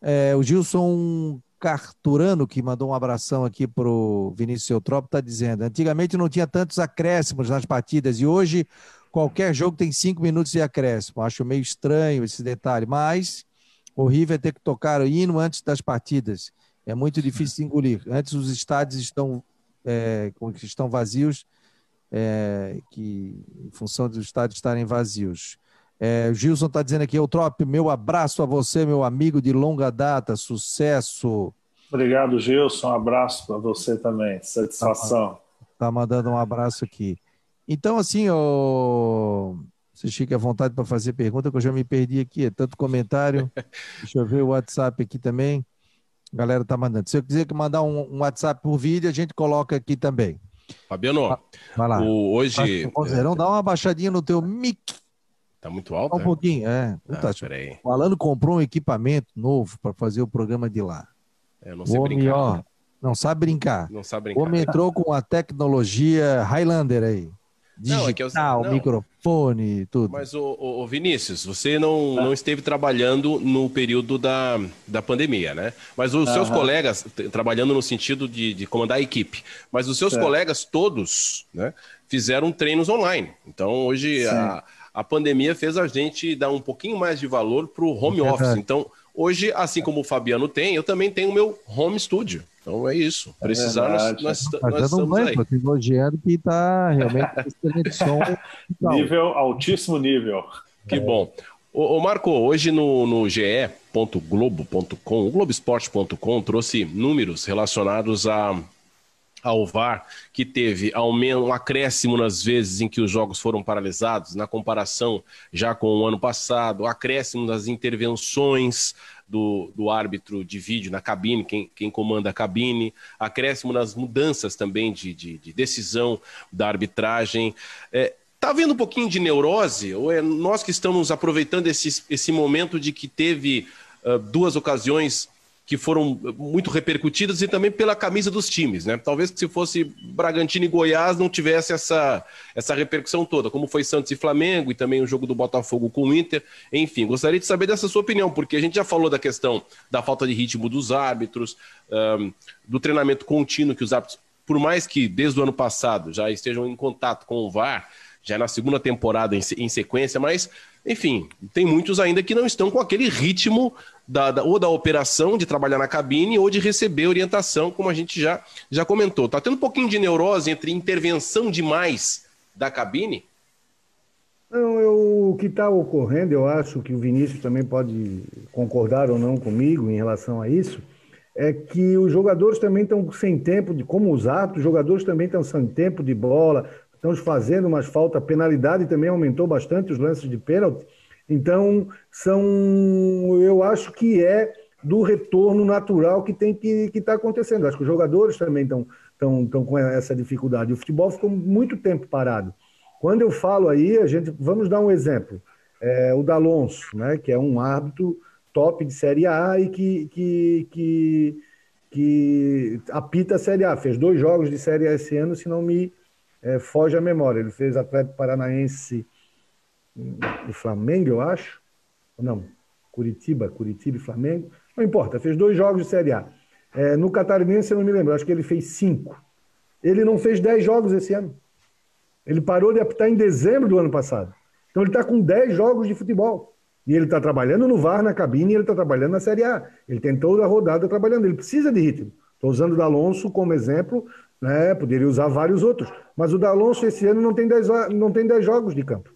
é, o Gilson Carturano, que mandou um abração aqui para o Vinícius Eutrópio, está dizendo: antigamente não tinha tantos acréscimos nas partidas e hoje qualquer jogo tem cinco minutos de acréscimo. Acho meio estranho esse detalhe, mas horrível é ter que tocar o hino antes das partidas. É muito difícil de engolir. Antes os estádios estão, é, estão vazios, é, que, em função dos estádios estarem vazios. É, o Gilson está dizendo aqui, Eutrop, meu abraço a você, meu amigo de longa data, sucesso. Obrigado, Gilson, um abraço para você também, satisfação. Está tá mandando um abraço aqui. Então, assim, oh, você fica à vontade para fazer pergunta, que eu já me perdi aqui, é tanto comentário. Deixa eu ver o WhatsApp aqui também. A galera está mandando. Se eu quiser mandar um, um, WhatsApp por vídeo, a gente coloca aqui também. Fabiano, vai lá. O, hoje. Roserão, dá uma baixadinha no teu mic. Tá muito alto? Um é? pouquinho, é. Puta, ah, peraí. O Alano comprou um equipamento novo para fazer o programa de lá. É, eu não sei o homem, brincar. Ó, não sabe brincar. Não sabe brincar. O homem entrou com a tecnologia Highlander aí. Digital, não, é que eu, não, microfone, tudo. Mas, o, o, Vinícius, você não, não esteve trabalhando no período da, da pandemia, né? Mas os seus colegas, trabalhando no sentido de, de comandar a equipe, mas os seus colegas todos, né? fizeram treinos online. Então, hoje, a, a pandemia fez a gente dar um pouquinho mais de valor para o home office. Então, hoje, assim como o Fabiano tem, eu também tenho o meu home studio. Então é isso. É Precisar, é nós, nós, nós estamos banho, aí. Estou elogiando que está realmente som. nível, altíssimo nível. Que é. bom. Ô, ô, Marco, hoje no, no ge.globo.com, o Globoesporte.com trouxe números relacionados a ao VAR, que teve um acréscimo nas vezes em que os jogos foram paralisados, na comparação já com o ano passado, acréscimo das intervenções do, do árbitro de vídeo na cabine, quem, quem comanda a cabine, acréscimo nas mudanças também de, de, de decisão da arbitragem. É, Está havendo um pouquinho de neurose? Ou é nós que estamos aproveitando esse, esse momento de que teve uh, duas ocasiões que foram muito repercutidas e também pela camisa dos times, né? Talvez se fosse Bragantino e Goiás não tivesse essa, essa repercussão toda, como foi Santos e Flamengo e também o jogo do Botafogo com o Inter. Enfim, gostaria de saber dessa sua opinião, porque a gente já falou da questão da falta de ritmo dos árbitros, um, do treinamento contínuo que os árbitros, por mais que desde o ano passado já estejam em contato com o VAR, já na segunda temporada em, em sequência, mas enfim, tem muitos ainda que não estão com aquele ritmo da, da, ou da operação de trabalhar na cabine ou de receber orientação, como a gente já, já comentou. Está tendo um pouquinho de neurose entre intervenção demais da cabine? Não, eu, o que está ocorrendo, eu acho que o Vinícius também pode concordar ou não comigo em relação a isso, é que os jogadores também estão sem tempo, de como atos, os jogadores também estão sem tempo de bola, estão fazendo umas faltas, penalidade também aumentou bastante os lances de pênalti. Então, são, eu acho que é do retorno natural que tem que estar tá acontecendo. Acho que os jogadores também estão, estão, estão com essa dificuldade. O futebol ficou muito tempo parado. Quando eu falo aí, a gente, vamos dar um exemplo. É, o D'Alonso, né, que é um árbitro top de Série A e que, que, que, que apita a Série A. Fez dois jogos de Série A esse ano, se não me é, foge a memória. Ele fez Atlético Paranaense e Flamengo, eu acho. Não, Curitiba, Curitiba e Flamengo. Não importa, fez dois jogos de Série A. É, no Catarinense, eu não me lembro, acho que ele fez cinco. Ele não fez dez jogos esse ano. Ele parou de apitar em dezembro do ano passado. Então ele está com dez jogos de futebol. E ele está trabalhando no VAR, na cabine, e ele está trabalhando na Série A. Ele tem toda a rodada trabalhando. Ele precisa de ritmo. Estou usando o D'Alonso como exemplo, né? poderia usar vários outros. Mas o D'Alonso esse ano não tem 10 não tem dez jogos de campo.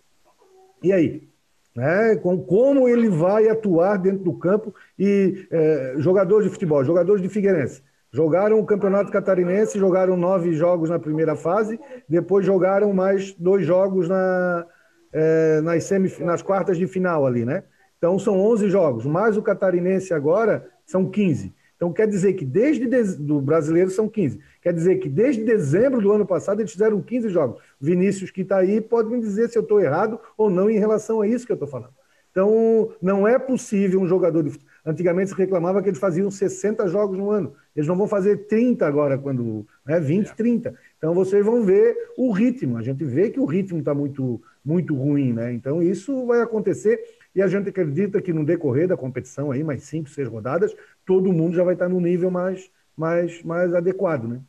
E aí? Né? Com, como ele vai atuar dentro do campo e é, jogadores de futebol, jogadores de Figueirense. Jogaram o Campeonato Catarinense, jogaram nove jogos na primeira fase, depois jogaram mais dois jogos na, é, nas, semif nas quartas de final ali, né? Então são 11 jogos, mais o Catarinense agora são 15. Então quer dizer que desde do brasileiro são 15. Quer dizer que desde dezembro do ano passado eles fizeram 15 jogos. Vinícius que está aí pode me dizer se eu estou errado ou não em relação a isso que eu estou falando. Então não é possível um jogador de Antigamente se reclamava que eles faziam 60 jogos no ano. Eles não vão fazer 30 agora, quando né, 20, 30. Então vocês vão ver o ritmo. A gente vê que o ritmo está muito, muito ruim, né? Então isso vai acontecer e a gente acredita que no decorrer da competição aí, mais cinco, seis rodadas, todo mundo já vai estar no nível mais, mais, mais adequado, né?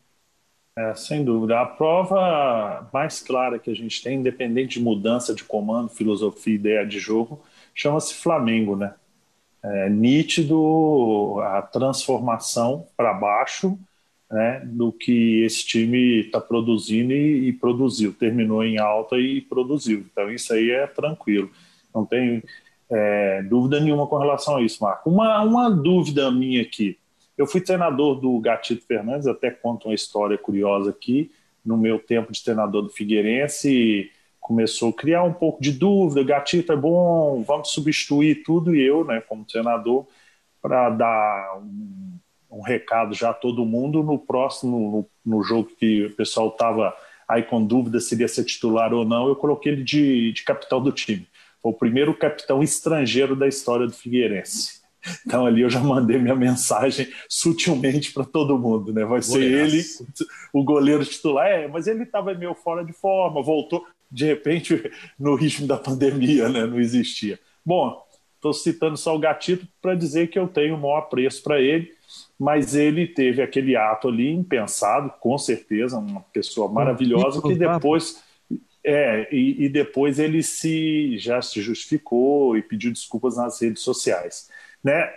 É, sem dúvida. A prova mais clara que a gente tem, independente de mudança de comando, filosofia, ideia de jogo, chama-se Flamengo, né? É nítido a transformação para baixo né, do que esse time está produzindo e, e, produziu. Terminou em alta e produziu. Então, isso aí é tranquilo. Não tem é, dúvida nenhuma com relação a isso, Marco. Uma, uma dúvida minha aqui. Eu fui treinador do Gatito Fernandes, até conto uma história curiosa aqui. No meu tempo de treinador do Figueirense, começou a criar um pouco de dúvida: Gatito é bom, vamos substituir tudo. E eu, né, como treinador, para dar um, um, recado já a todo mundo, no próximo, no, no jogo que o pessoal estava aí com dúvida se iria ser titular ou não, eu coloquei ele de, de capitão do time. Foi o primeiro capitão estrangeiro da história do Figueirense. Então ali eu já mandei minha mensagem sutilmente para todo mundo, né? Vai ser ele o goleiro titular, é, mas ele estava meio fora de forma, voltou de repente no ritmo da pandemia, né? Não existia. Bom, estou citando só o Gatito para dizer que eu tenho o maior apreço para ele, mas ele teve aquele ato ali impensado, com certeza, uma pessoa maravilhosa que depois É, e, e, depois ele se já se justificou e pediu desculpas nas redes sociais. Né?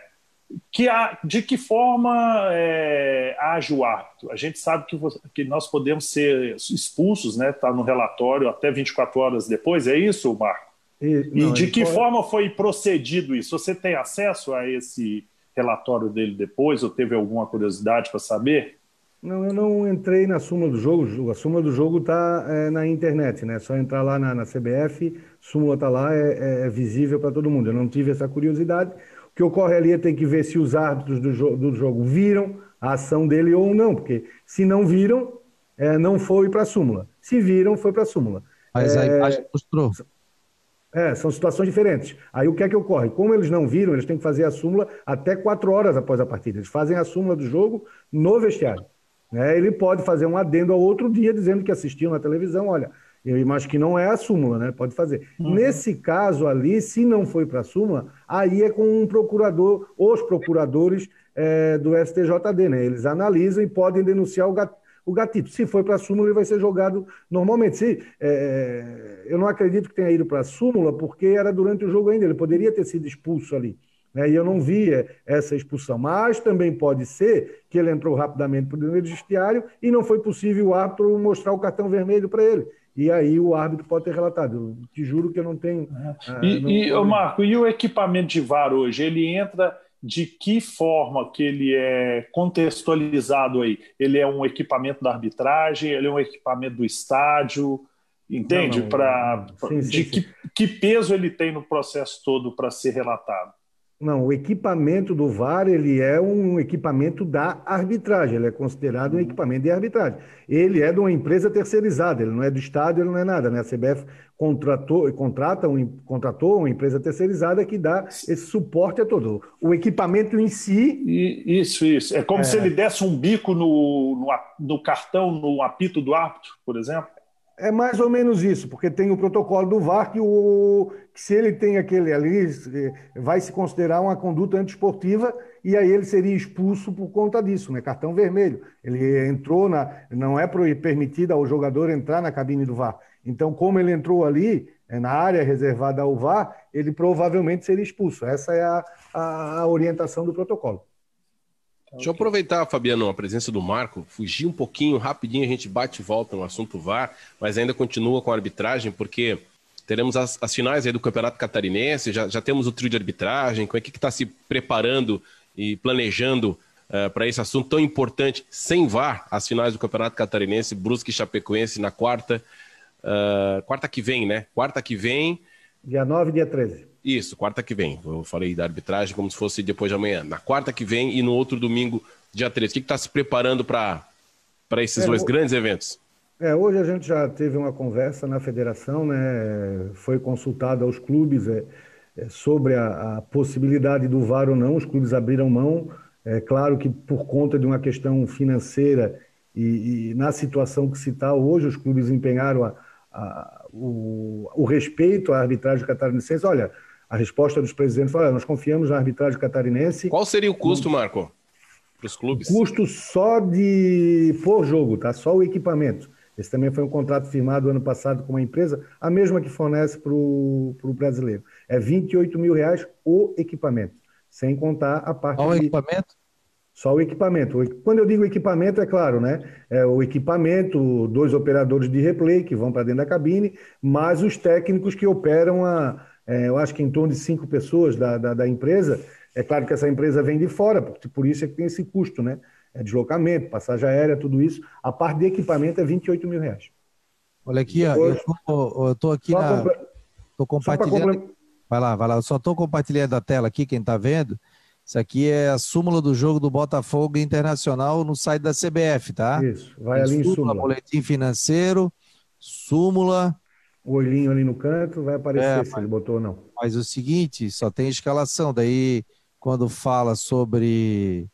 Que a, de que forma é, age o árbitro? A gente sabe que, que nós podemos ser expulsos, né? Está no relatório até 24 horas depois, é isso, Marco? E, não, e de que pode... forma foi procedido isso? Você tem acesso a esse relatório dele depois, ou teve alguma curiosidade para saber? Não, eu não entrei na súmula do jogo. A súmula do jogo está é, na internet, né? É só entrar lá na, na CBF, súmula está lá, é, é visível para todo mundo. Eu não tive essa curiosidade. O que ocorre ali é tem que ver se os árbitros do, jo do jogo viram a ação dele ou não, porque se não viram, é, não foi para a súmula. Se viram, foi para a súmula. Mas a é, imagem mostrou. É, são situações diferentes. Aí o que é que ocorre? Como eles não viram, eles têm que fazer a súmula até quatro horas após a partida. Eles fazem a súmula do jogo no vestiário. Né? Ele pode fazer um adendo ao outro dia dizendo que assistiu na televisão, olha, eu imagino que não é a súmula, né? Pode fazer. Uhum. Nesse caso ali, se não foi para a súmula, aí é com um procurador, os procuradores é, do STJD, né? Eles analisam e podem denunciar o, gat, o gatito. Se foi para a súmula, ele vai ser jogado normalmente. Se, é, eu não acredito que tenha ido para a súmula, porque era durante o jogo ainda, ele poderia ter sido expulso ali. Né? E eu não via essa expulsão. Mas também pode ser que ele entrou rapidamente para o vestiário e não foi possível o árbitro mostrar o cartão vermelho para ele. E aí o árbitro pode ter relatado. Eu te juro que eu não tenho. É. E, não... e Marco, e o equipamento de VAR hoje? Ele entra de que forma que ele é contextualizado aí? Ele é um equipamento da arbitragem, ele é um equipamento do estádio, entende? Para de Que, que peso ele tem no processo todo para ser relatado? Não, o equipamento do VAR ele é um equipamento da arbitragem, ele é considerado um uhum. equipamento de arbitragem. Ele é de uma empresa terceirizada, ele não é do Estado, ele não é nada. Né? A CBF contratou, contrata um, contratou uma empresa terceirizada que dá esse suporte a todo. O equipamento em si. Isso, isso. É como é... se ele desse um bico no, no, no cartão, no apito do árbitro, por exemplo. É mais ou menos isso, porque tem o protocolo do VAR que, o, que se ele tem aquele ali, vai se considerar uma conduta antiesportiva e aí ele seria expulso por conta disso, né? Cartão vermelho. Ele entrou na. Não é permitido ao jogador entrar na cabine do VAR. Então, como ele entrou ali, é, na área reservada ao VAR, ele provavelmente seria expulso. Essa é a, a, a orientação do protocolo. Deixa eu aproveitar, Fabiano, a presença do Marco, fugir um pouquinho, rapidinho, a gente bate e volta no assunto VAR, mas ainda continua com a arbitragem, porque teremos as, as finais aí do Campeonato Catarinense, já, já temos o trio de arbitragem, como é que está se preparando e planejando uh, eh, para esse assunto tão importante, sem VAR, as finais do Campeonato Catarinense, Brusque e Chapecoense na quarta, uh, quarta que vem, né? Quarta que vem. Dia 9 e dia 13. Isso, quarta que vem. Eu falei da arbitragem como se fosse depois de amanhã. Na quarta que vem e no outro domingo, dia 13. O que está se preparando para esses é, dois grandes eventos? É, hoje a gente já teve uma conversa na federação, né? Foi consultado aos clubes é, é, sobre a, a, possibilidade do VAR ou não. Os clubes abriram mão. É claro que por conta de uma questão financeira e, e na situação que se está hoje, os clubes empenharam a, a, o, o respeito à arbitragem catarinense. Olha, a resposta dos presidentes foi: nós confiamos na arbitragem catarinense. Qual seria o custo, Marco, para os clubes? O custo só de por jogo, tá? Só o equipamento. Esse também foi um contrato firmado ano passado com uma empresa, a mesma que fornece para o brasileiro. É 28 mil reais o equipamento, sem contar a parte. Qual de... equipamento? Só o equipamento. Quando eu digo equipamento, é claro, né? É o equipamento, dois operadores de replay que vão para dentro da cabine, mais os técnicos que operam a, é, eu acho que em torno de cinco pessoas da, da, da, empresa. É claro que essa empresa vem de fora, porque por isso é que tem esse custo, né? É deslocamento, passagem aérea, tudo isso. A parte de equipamento é 28 mil reais. Olha aqui, Depois, eu estou aqui na. Estou compartilhando. Vai lá, vai lá. Eu só estou compartilhando a tela aqui, quem está vendo. Isso aqui é a súmula do jogo do Botafogo Internacional no site da CBF, tá? Isso, vai ali em súmula. Boletim financeiro, súmula. O olhinho ali no canto vai aparecer é, se ele botou ou não. Mas o seguinte, só tem escalação. Daí, quando fala sobre.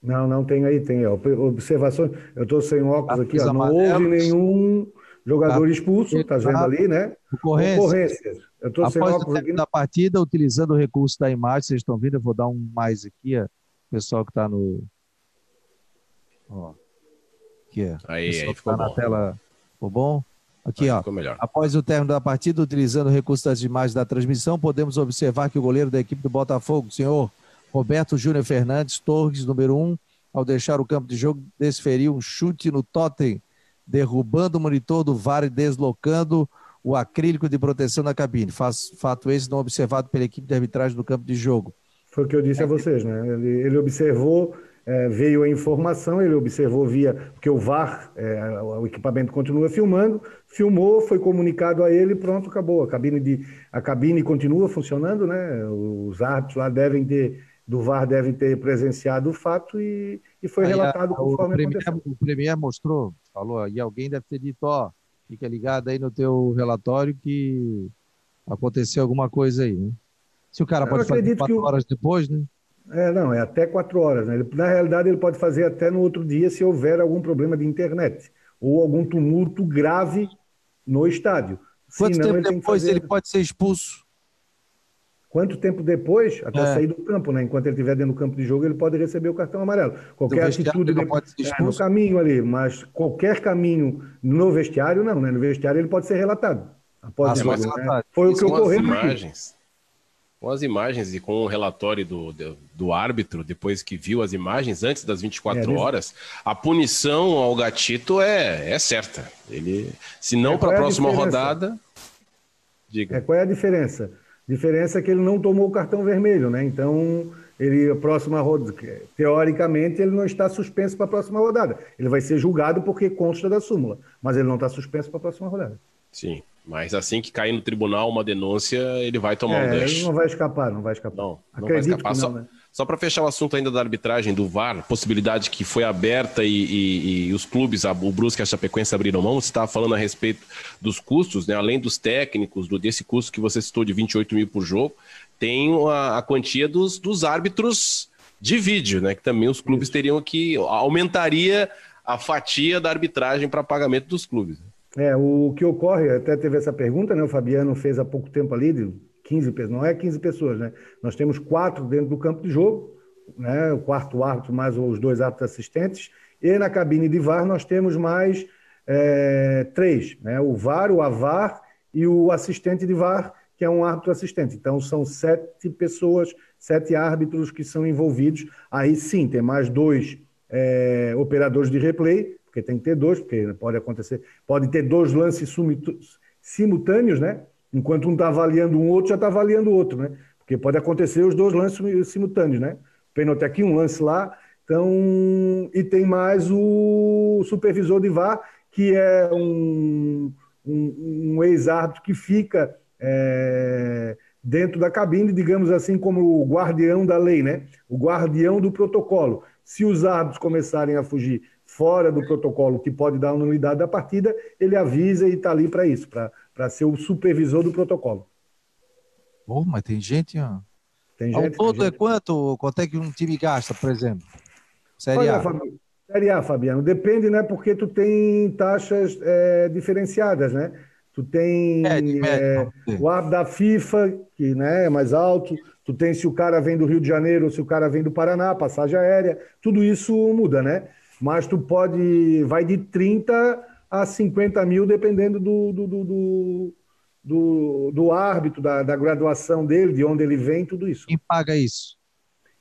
Não, não tem aí, tem. Ó, observações. Eu estou sem óculos aqui, ó. Não houve nenhum jogador expulso, tá vendo ali, né? Ocorrências. Ocorrências. Eu estou sem óculos aqui. Da partida, utilizando o recurso da imagem, vocês estão vendo? Eu vou dar um mais aqui, ó. Pessoal que está no. Ó. Aqui, ó. Aí, aí ficou tá bom. na tela. Ficou bom? Aqui, ó. Após o término da partida, utilizando o recurso das imagens da transmissão, podemos observar que o goleiro da equipe do Botafogo, o senhor Roberto Júnior Fernandes Torres, número 1, um, ao deixar o campo de jogo, desferiu um chute no totem, derrubando o monitor do VAR e deslocando o acrílico de proteção da cabine. Faz, fato esse não observado pela equipe de arbitragem do campo de jogo. Foi o que eu disse a vocês, né? Ele, ele observou é, veio a informação, ele observou via, porque o VAR, é, o equipamento continua filmando, filmou, foi comunicado a ele, pronto, acabou. A cabine, de, a cabine continua funcionando, né? Os árbitros lá devem ter, do VAR devem ter presenciado o fato e, e foi Aí relatado a, conforme o premier, o premier mostrou, falou, e alguém deve ter dito, ó, fica ligado aí no teu relatório que aconteceu alguma coisa aí, né? Se o cara pode fazer quatro o... horas depois, né? É, não, é até quatro horas. Né? Ele, na realidade, ele pode fazer até no outro dia se houver algum problema de internet ou algum tumulto grave no estádio. Quanto Senão, tempo ele depois fazer... ele pode ser expulso? Quanto tempo depois, até é. sair do campo, né? Enquanto ele estiver dentro do campo de jogo, ele pode receber o cartão amarelo. Qualquer atitude de... pode ser é, no caminho ali, mas qualquer caminho no vestiário, não, né? No vestiário ele pode ser relatado. Após ah, jogo, né? Foi o que ocorreu. Imagens com as imagens e com o relatório do, do, do, árbitro, depois que viu as imagens, antes das 24 é, horas, a punição ao gatito é, é certa. Ele, se não é, para a próxima rodada. Diga. É, qual é a diferença? A diferença é que ele não tomou o cartão vermelho, né? Então, ele, a próxima rodada, teoricamente, ele não está suspenso para a próxima rodada. Ele vai ser julgado porque consta da súmula, mas ele não está suspenso para a próxima rodada. Sim. Mas assim que cair no tribunal uma denúncia, ele vai tomar é, um dash. Ele não vai escapar, não vai escapar. Não, não vai escapar. Não, só, né? só para fechar o assunto ainda da arbitragem do VAR, possibilidade que foi aberta e, e, e os clubes, o Brusque e a Chapecoense abriram mão, você estava falando a respeito dos custos, né? além dos técnicos, do, desse custo que você citou de 28 mil por jogo, tem a, a quantia dos, dos árbitros de vídeo, né? Que também os clubes Isso. teriam que. aumentaria a fatia da arbitragem para pagamento dos clubes. É, o que ocorre, até teve essa pergunta, né? O Fabiano fez há pouco tempo ali, de 15 pessoas, não é 15 pessoas, né? Nós temos quatro dentro do campo de jogo, né? O quarto árbitro mais os dois árbitros assistentes, e na cabine de VAR nós temos mais é, três, né? O VAR, o AVAR e o assistente de VAR, que é um árbitro assistente. Então são sete pessoas, sete árbitros que são envolvidos. Aí sim, tem mais dois é, operadores de replay, porque tem que ter dois, porque pode acontecer, pode ter dois lances simultâneos, né? Enquanto um está avaliando um outro, já está avaliando o outro, né? Porque pode acontecer os dois lances simultâneos, né? Pênalti aqui, um lance lá. Então, e tem mais o supervisor de VAR, que é um, um, um ex-árbitro que fica é, dentro da cabine, digamos assim, como o guardião da lei, né? O guardião do protocolo. Se os árbitros começarem a fugir fora do protocolo que pode dar nulidade da partida, ele avisa e está ali para isso, para ser o supervisor do protocolo. Pô, mas tem gente, ó. Tem gente. Ao todo tem é gente. quanto? Quanto é que um time gasta, por exemplo? Série A. Fabiano, série A, Fabiano. Depende, né? Porque tu tem taxas é, diferenciadas, né? Tu tem é, é, o árbitro da FIFA, que né, é mais alto. Tu tem se o cara vem do Rio de Janeiro ou se o cara vem do Paraná, passagem aérea. Tudo isso muda, né? Mas tu pode, vai de 30 a 50 mil, dependendo do, do, do, do, do árbitro, da, da graduação dele, de onde ele vem, tudo isso. Quem paga isso?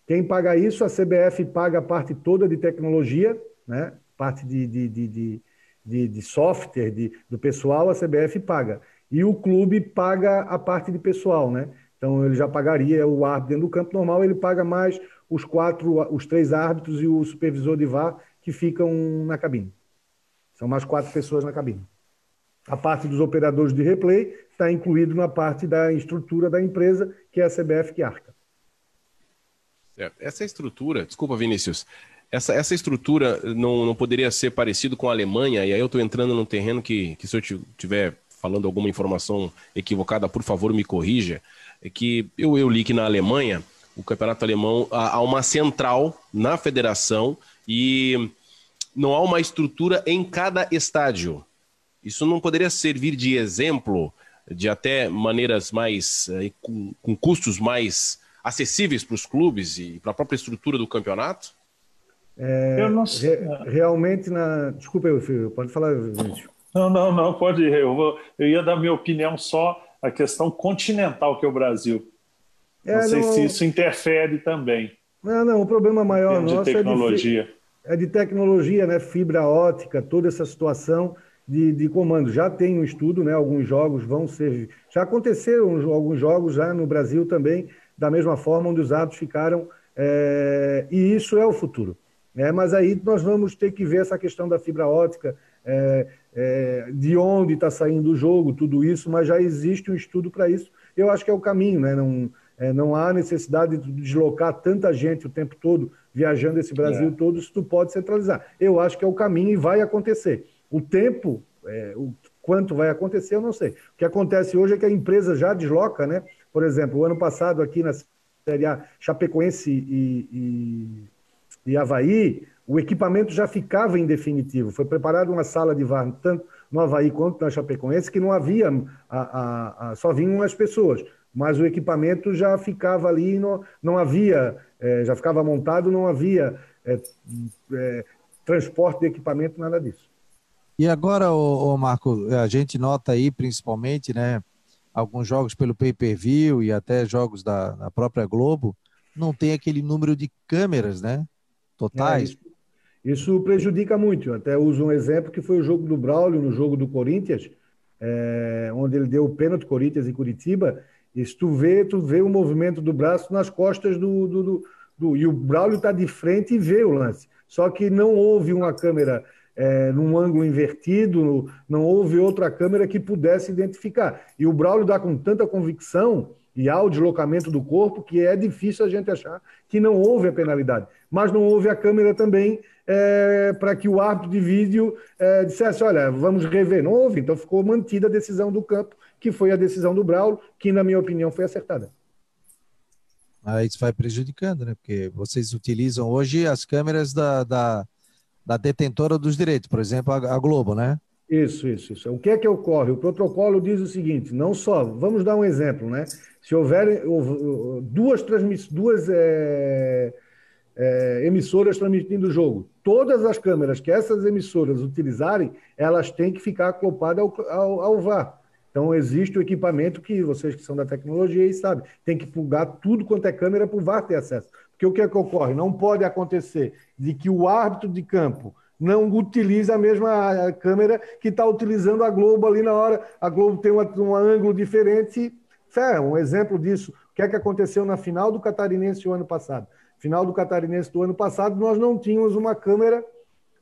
Quem paga isso, a CBF paga a parte toda de tecnologia, né? parte de, de, de, de, de software de, do pessoal, a CBF paga. E o clube paga a parte de pessoal, né? Então ele já pagaria o árbitro dentro do campo normal, ele paga mais os quatro, os três árbitros e o supervisor de VAR, que ficam na cabine. São mais quatro pessoas na cabine. A parte dos operadores de replay está incluído na parte da estrutura da empresa, que é a CBF que arca. Essa estrutura, desculpa, Vinícius, essa, essa estrutura não, não poderia ser parecido com a Alemanha, e aí eu estou entrando num terreno que, que se eu tiver falando alguma informação equivocada, por favor, me corrija, é que eu, eu li que na Alemanha, o campeonato alemão, há, há uma central na federação e não há uma estrutura em cada estádio. Isso não poderia servir de exemplo de até maneiras mais eh, com, com custos mais acessíveis para os clubes e para a própria estrutura do campeonato? É, eu não sei. Re, realmente na. Desculpa, eu, filho, pode falar, Vinícius. Não, não, não, pode ir. Eu, vou, eu ia dar minha opinião só a questão continental que é o Brasil. É, não sei não... se isso interfere também. Não, não, o problema maior nosso de tecnologia. é de, é de tecnologia, né? Fibra ótica, toda essa situação de, de comando. Já tem um estudo, né? Alguns jogos vão ser. Já aconteceram alguns jogos já no Brasil também, da mesma forma, onde os dados ficaram. É... E isso é o futuro. É, mas aí nós vamos ter que ver essa questão da fibra ótica, é, é, de onde está saindo o jogo, tudo isso, mas já existe um estudo para isso. Eu acho que é o caminho, né? Não, é, não há necessidade de deslocar tanta gente o tempo todo, viajando esse Brasil é. todo, se tu pode centralizar. Eu acho que é o caminho e vai acontecer. O tempo, é, o quanto vai acontecer, eu não sei. O que acontece hoje é que a empresa já desloca, né? Por exemplo, o ano passado aqui na Série A, Chapecoense e, e, e Havaí, o equipamento já ficava em definitivo. Foi preparada uma sala de VAR, tanto no Havaí quanto na Chapecoense, que não havia, a, a, a, só vinham as pessoas mas o equipamento já ficava ali, não, não havia, é, já ficava montado, não havia é, é, transporte de equipamento, nada disso. E agora, ô, ô Marco, a gente nota aí principalmente, né, alguns jogos pelo pay-per-view e até jogos da, da, própria Globo, não tem aquele número de câmeras, né, totais. É, isso, isso, prejudica muito. Eu até uso um exemplo que foi o jogo do Braulio, no jogo do Corinthians, é, onde ele deu o pênalti Corinthians e Curitiba, se tu vê, tu vê o movimento do braço nas costas do. do, do, do e o Braulio está de frente e vê o lance. Só que não houve uma câmera é, num ângulo invertido, não houve outra câmera que pudesse identificar. E o Braulio dá com tanta convicção e há o deslocamento do corpo que é difícil a gente achar que não houve a penalidade. Mas não houve a câmera também é, para que o árbitro de vídeo é, dissesse: olha, vamos rever. Não houve, então ficou mantida a decisão do campo que foi a decisão do Braulio, que, na minha opinião, foi acertada. Ah, isso vai prejudicando, né? Porque vocês utilizam hoje as câmeras da, da, da detentora dos direitos, por exemplo, a, a, Globo, né? Isso, isso, isso. O que é que ocorre? O protocolo diz o seguinte: não só, vamos dar um exemplo, né? Se houver duas, transmiss, duas é, é, emissoras transmitindo o jogo, todas as câmeras que essas emissoras utilizarem, elas têm que ficar acopladas ao, ao, ao VAR. Então, existe o equipamento que vocês que são da tecnologia aí sabem, tem que plugar tudo quanto é câmera para o VAR ter acesso. Porque o que, é que ocorre? Não pode acontecer de que o árbitro de campo não utilize a mesma câmera que está utilizando a Globo ali na hora. A Globo tem uma, um ângulo diferente. Fé, um exemplo disso. O que é que aconteceu na final do Catarinense o ano passado? Final do Catarinense do ano passado, nós não tínhamos uma câmera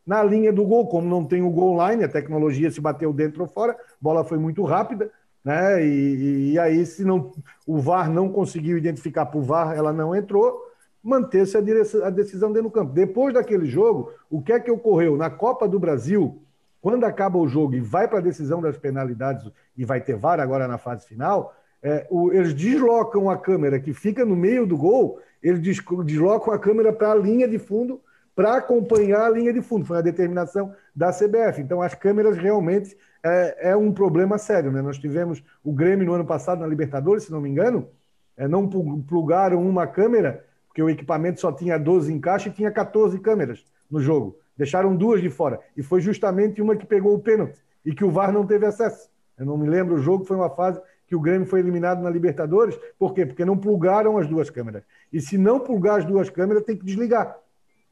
na linha do gol, como não tem o gol line, a tecnologia se bateu dentro ou fora, a bola foi muito rápida, né? E, e aí, se não, o VAR não conseguiu identificar para o VAR, ela não entrou, manter-se a, a, decisão dentro do campo. Depois daquele jogo, o que é que ocorreu? Na Copa do Brasil, quando acaba o jogo e vai para a decisão das penalidades, e vai ter VAR agora na fase final, é, o, eles deslocam a câmera que fica no meio do gol, eles deslocam a câmera para a linha de fundo para acompanhar a linha de fundo. Foi a determinação da CBF. Então, as câmeras realmente é, é, um problema sério. Né? Nós tivemos o Grêmio no ano passado na Libertadores, se não me engano, é, não plugaram uma câmera, porque o equipamento só tinha 12 encaixes e tinha 14 câmeras no jogo. Deixaram duas de fora. E foi justamente uma que pegou o pênalti e que o VAR não teve acesso. Eu não me lembro o jogo, foi uma fase que o Grêmio foi eliminado na Libertadores. Por quê? Porque não plugaram as duas câmeras. E se não plugar as duas câmeras, tem que desligar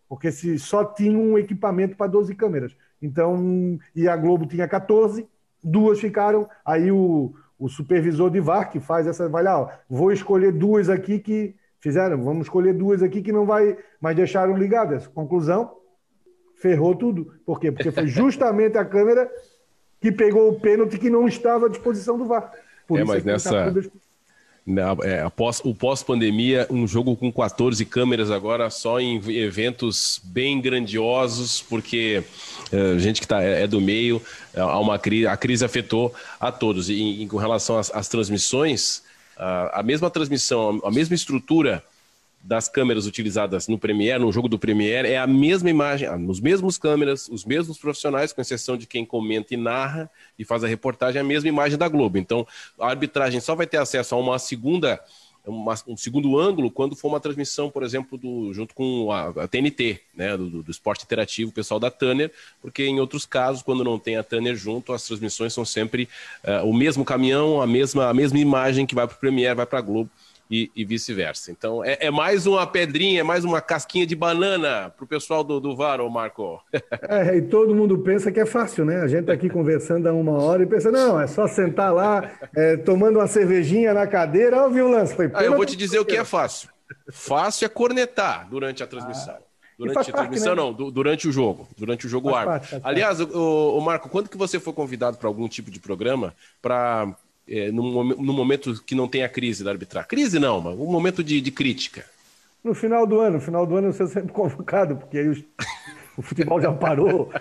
porque se só tinha um equipamento para 12 câmeras. Então, e a Globo tinha 14, duas ficaram. Aí o, o supervisor de VAR que faz essa, vai lá, ó, vou escolher duas aqui que fizeram, vamos escolher duas aqui que não vai, mas deixaram ligadas. Conclusão, ferrou tudo. Por quê? Porque foi justamente a câmera que pegou o pênalti que não estava à disposição do VAR. Por é, mas é nessa, tá é, após, o pós-pandemia, um jogo com 14 câmeras agora só em eventos bem grandiosos, porque é, gente que tá, é, é do meio, é, há uma crise, a crise afetou a todos. E, e com relação às, às transmissões, a, a mesma transmissão, a mesma estrutura das câmeras utilizadas no Premiere, no jogo do Premiere, é a mesma imagem, os mesmos câmeras, os mesmos profissionais, com exceção de quem comenta e narra e faz a reportagem, é a mesma imagem da Globo. Então, a arbitragem só vai ter acesso a uma segunda uma, um segundo ângulo quando for uma transmissão, por exemplo, do, junto com a, a TNT, né, do, do, esporte interativo, o pessoal da Tanner, porque em outros casos, quando não tem a Tanner junto, as transmissões são sempre uh, o mesmo caminhão, a mesma, a mesma imagem que vai para o Premiere, vai para a Globo e, e vice-versa. Então, é, é, mais uma pedrinha, é mais uma casquinha de banana para o pessoal do, do VAR, ô Marco. É, e todo mundo pensa que é fácil, né? A gente está aqui conversando há uma hora e pensa, não, é só sentar lá, é, tomando uma cervejinha na cadeira, ó, viu o lance? Foi ah, eu vou te dizer o que é fácil. Fácil é cornetar durante a transmissão. Ah. Durante a transmissão, parte, né? não, durante o jogo. Durante o jogo faz árbitro. Parte, Aliás, o, o, Marco, quando que você foi convidado para algum tipo de programa para é, no, no, momento que não tem a crise da arbitragem? Crise não, mas um momento de, de crítica. No final do ano, no final do ano eu sou sempre convocado, porque aí os, o futebol já parou.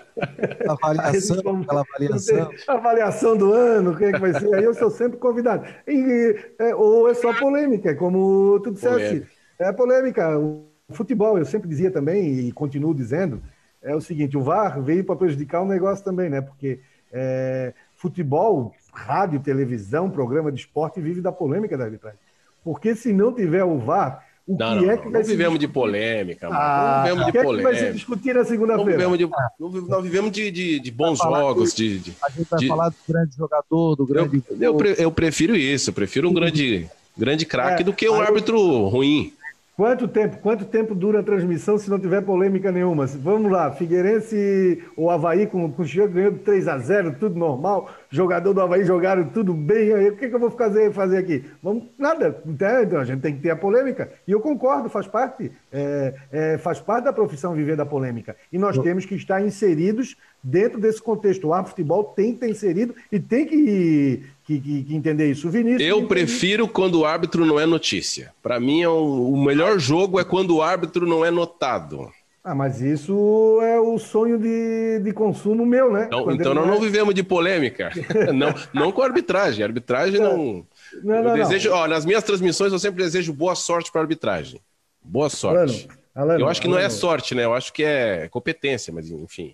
Avaliação, aquela avaliação. Avaliação do ano, quem é que vai ser? Aí eu sou sempre convidado. E, é, ou é só polêmica, como tu disseste. É polêmica. O futebol, eu sempre dizia também, e continuo dizendo, é o seguinte, o VAR veio para prejudicar o negócio também, né? Porque é, futebol rádio, televisão, programa de esporte vive da polêmica da arbitragem. Porque se não tiver o VAR, o não, que não, é que não, vai não vivemos de polêmica, ah, não vivemos de polêmica. É que vai se discutir na segunda-feira? Não vivemos de, nós vivemos de, de, de bons jogos. De, de, a gente vai de... falar do grande jogador, do grande. Eu, eu, eu prefiro isso, eu prefiro um grande, grande craque é, do que um árbitro ruim. Quanto tempo, quanto tempo dura a transmissão se não tiver polêmica nenhuma? Vamos lá, Figueirense ou Havaí com, com o Chico ganhando 3 a 0 tudo normal, jogador do Havaí jogaram tudo bem, aí, o que, que eu vou fazer, fazer aqui? Vamos, nada, então a gente tem que ter a polêmica. E eu concordo, faz parte, é, é, faz parte da profissão viver da polêmica. E nós temos que estar inseridos dentro desse contexto. O futebol tem que estar inserido e tem que que, que, que entender isso. O Vinícius. Eu prefiro quando o árbitro não é notícia. Para mim, é um, o melhor jogo é quando o árbitro não é notado. Ah, mas isso é o sonho de, de consumo meu, né? Não, então nós não vivemos de polêmica. não, não com a arbitragem. A arbitragem não. não, não, desejo, Ó, nas minhas transmissões eu sempre desejo boa sorte para a arbitragem. Boa sorte. Alano, Alano, eu acho que Alano. não é sorte, né? Eu acho que é competência, mas enfim.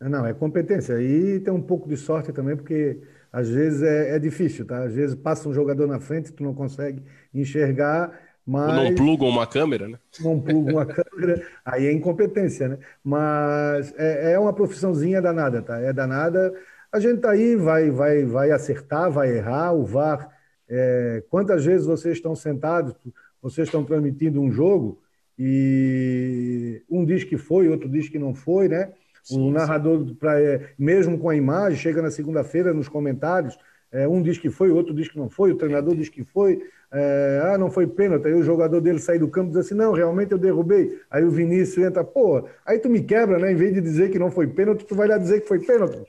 Não, é competência. E tem um pouco de sorte também, porque às vezes é, é, difícil, tá? Às vezes passa um jogador na frente, tu não consegue enxergar, mas... Não plugam uma câmera, né? Não plugam uma câmera, aí é incompetência, né? Mas é, é uma profissãozinha danada, tá? É danada. A gente tá aí, vai, vai, vai acertar, vai errar, o VAR... É... quantas vezes vocês estão sentados, vocês estão transmitindo um jogo e um diz que foi, outro diz que não foi, né? Sim, o narrador, pra, é, mesmo com a imagem, chega na segunda-feira nos comentários, é, um diz que foi, o outro diz que não foi, o treinador diz que foi, é, ah, não foi pênalti, aí o jogador dele sai do campo e diz assim, não, realmente eu derrubei, aí o Vinícius entra, pô, aí tu me quebra, né, em vez de dizer que não foi pênalti, tu vai lá dizer que foi pênalti.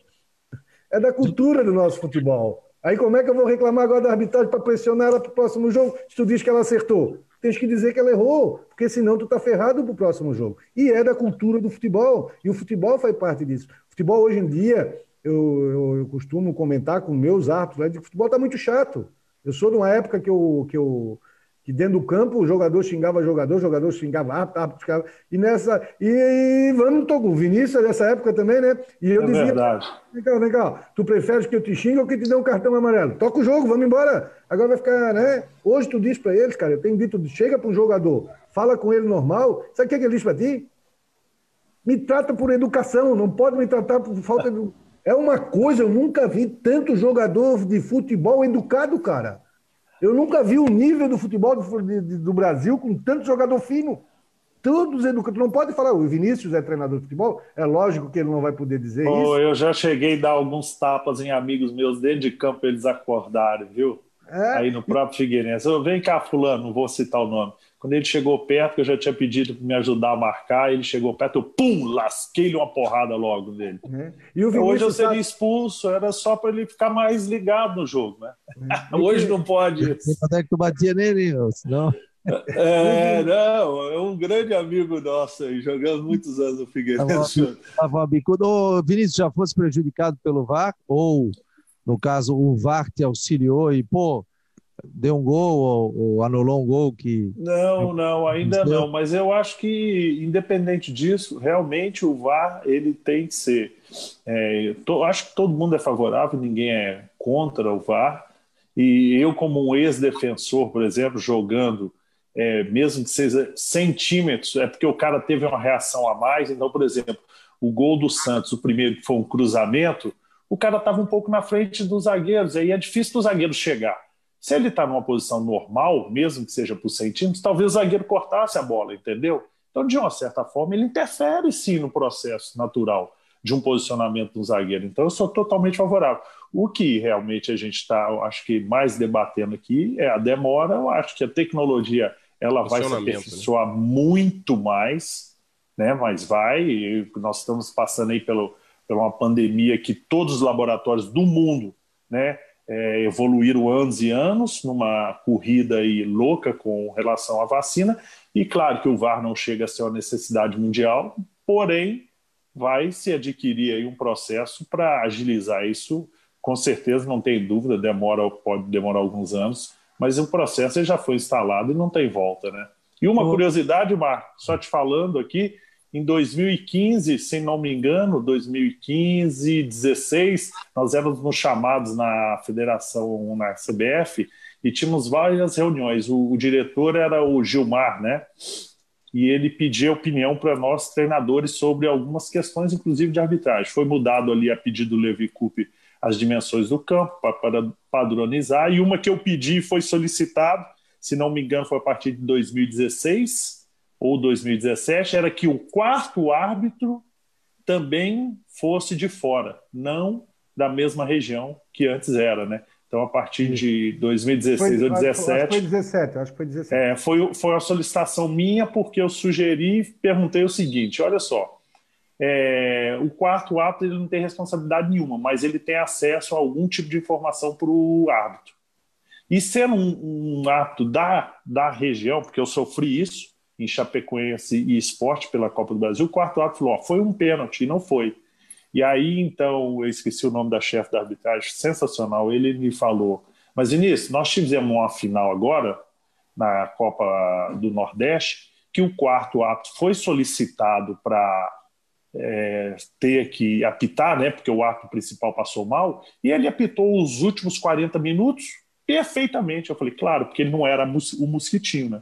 É da cultura do nosso futebol. Aí como é que eu vou reclamar agora da arbitragem para pressionar ela para o próximo jogo, se tu diz que ela acertou? Tens que dizer que ela errou, porque senão tu tá ferrado pro próximo jogo. E é da cultura do futebol, e o futebol faz parte disso. O futebol hoje em dia, eu, eu, eu costumo comentar com meus árbitros, né, que o futebol tá muito chato. Eu sou de uma época que eu, que eu que dentro do campo o jogador xingava jogador, o jogador xingava árbitro, árbitro xingava. E nessa. E, e vamos, Togo, o Vinícius dessa época também, né? E eu é dizia. Verdade. Vem cá, vem cá. Tu preferes que eu te xingue ou que te dê um cartão amarelo? Toca o jogo, vamos embora. Agora vai ficar, né? Hoje tu diz para eles, cara, eu tenho dito, chega para um jogador, fala com ele normal. Sabe o que, é que ele diz para ti? Me trata por educação, não pode me tratar por falta de. É uma coisa, eu nunca vi tanto jogador de futebol educado, cara. Eu nunca vi o nível do futebol do, do Brasil com tanto jogador fino. Todos educados. Não pode falar, o Vinícius é treinador de futebol, é lógico que ele não vai poder dizer oh, isso. Eu já cheguei a dar alguns tapas em amigos meus dentro de campo, eles acordaram, viu? É. Aí no próprio Figueirense. Eu, Vem cá, Fulano, não vou citar o nome. Quando ele chegou perto, que eu já tinha pedido para me ajudar a marcar, ele chegou perto, eu pum, lasquei-lhe uma porrada logo dele. É. E o Hoje eu seria sabe... expulso, era só para ele ficar mais ligado no jogo, né? É. Hoje não pode. Até que tu batia nele, senão. É, não, é um grande amigo nosso aí, jogando muitos anos no Figueirense. Tava bicudo. Vinícius, já fosse prejudicado pelo VAR? Ou, no caso, o VAR te auxiliou e, pô, deu um gol ou, ou, anulou um gol que. Não, não, ainda não. Mas eu acho que, independente disso, realmente o VAR ele tem que ser. É, tô, acho que todo mundo é favorável, ninguém é contra o VAR. E eu, como um ex-defensor, por exemplo, jogando, é, mesmo que seja centímetros, é porque o cara teve uma reação a mais. Então, por exemplo, o gol do Santos, o primeiro que foi um cruzamento, o cara estava um pouco na frente dos zagueiros, aí é difícil do zagueiro chegar. Se ele está numa posição normal, mesmo que seja por centímetros, talvez o zagueiro cortasse a bola, entendeu? Então, de uma certa forma, ele interfere sim no processo natural de um posicionamento do zagueiro. Então, eu sou totalmente favorável. O que realmente a gente está, acho que mais debatendo aqui é a demora. Eu acho que a tecnologia ela vai se né? aperfeiçoar né? muito mais, né? Mas vai. Nós estamos passando aí pelo, por uma pandemia que todos os laboratórios do mundo, né? É, evoluíram anos e anos numa corrida aí louca com relação à vacina. E claro que o VAR não chega a ser uma necessidade mundial, porém vai se adquirir aí um processo para agilizar isso com certeza, não tem dúvida, demora, pode demorar alguns anos, mas o processo já foi instalado e não tem volta, né? E uma curiosidade, Marco, só te falando aqui, em 2015, se não me engano, 2015, 16, nós éramos chamados na federação, na CBF, e tínhamos várias reuniões. O, o diretor era o Gilmar, né? E ele pedia opinião para nós, treinadores, sobre algumas questões, inclusive de arbitragem. Foi mudado ali a pedido do Levi Coupe as dimensões do campo para padronizar. E uma que eu pedi foi solicitado, se não me engano, foi a partir de 2016 ou 2017, era que o quarto árbitro também fosse de fora, não da mesma região que antes era, né? Então, a partir de 2016 foi, ou 2017. Acho que foi 17, acho que foi 17. É, foi, foi uma solicitação minha, porque eu sugeri, perguntei o seguinte: olha só, é, o quarto ato ele não tem responsabilidade nenhuma, mas ele tem acesso a algum tipo de informação para o árbitro. E sendo um, um, ato da, da região, porque eu sofri isso em Chapecoense e esporte pela Copa do Brasil, o quarto ato falou: ó, foi um pênalti, não foi. E aí, então, eu esqueci o nome da chefe da arbitragem, sensacional. Ele me falou: Mas Vinícius, nós tivemos uma final agora, na Copa do Nordeste, que o quarto ato foi solicitado para é, ter que apitar, né, porque o ato principal passou mal, e ele apitou os últimos 40 minutos perfeitamente. Eu falei, claro, porque ele não era o mosquitinho, né?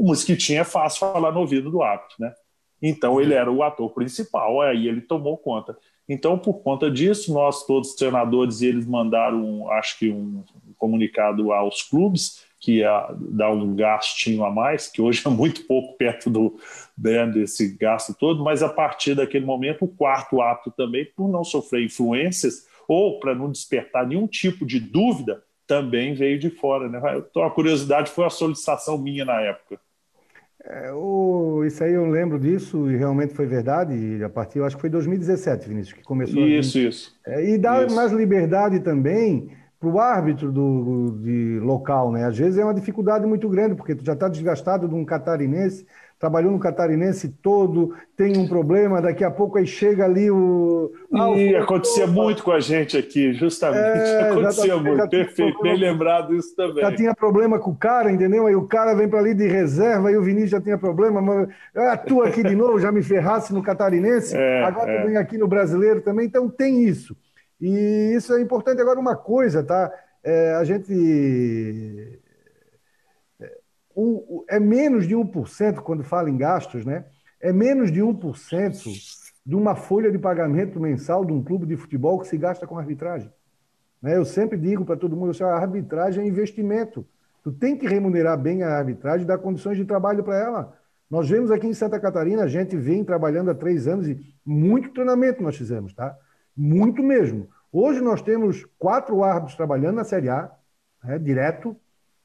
O mosquitinho é fácil falar no ouvido do árbitro, né? Então ele era o ator principal, aí ele tomou conta. Então, por conta disso, nós todos treinadores, eles mandaram, acho que um comunicado aos clubes que dar um gastinho a mais, que hoje é muito pouco perto do né, desse gasto todo, mas a partir daquele momento, o quarto ato também, por não sofrer influências ou para não despertar nenhum tipo de dúvida, também veio de fora. Né? Então, a curiosidade foi a solicitação minha na época. É, o, isso aí eu lembro disso e realmente foi verdade. E a partir, eu acho que foi 2017, Vinícius, que começou. Isso, a... isso. É, e dá isso. mais liberdade também para o árbitro do, de local, né? Às vezes é uma dificuldade muito grande, porque tu já está desgastado de um catarinense, trabalhou no catarinense todo, tem um problema, daqui a pouco aí chega ali o. Ah, e acontecia muito com a gente aqui, justamente. É, acontecia muito, perfeito, bem lembrado isso também. Já tinha problema com o cara, entendeu? Aí o cara vem para ali de reserva, e o Vinícius já tinha problema, mas ah, tu aqui de novo, já me ferrasse no catarinense, é, agora é. vem aqui no brasileiro também, então tem isso. E isso é importante. Agora, uma coisa, tá? É, a gente. É, o, é menos de 1% quando fala em gastos, né? É menos de 1% de uma folha de pagamento mensal de um clube de futebol que se gasta com arbitragem. Né? Eu sempre digo para todo mundo: a arbitragem é investimento. Tu tem que remunerar bem a arbitragem dar condições de trabalho para ela. Nós vemos aqui em Santa Catarina, a gente vem trabalhando há três anos e muito treinamento nós fizemos, tá? muito mesmo. Hoje nós temos quatro árbitros trabalhando na Série A, né, direto.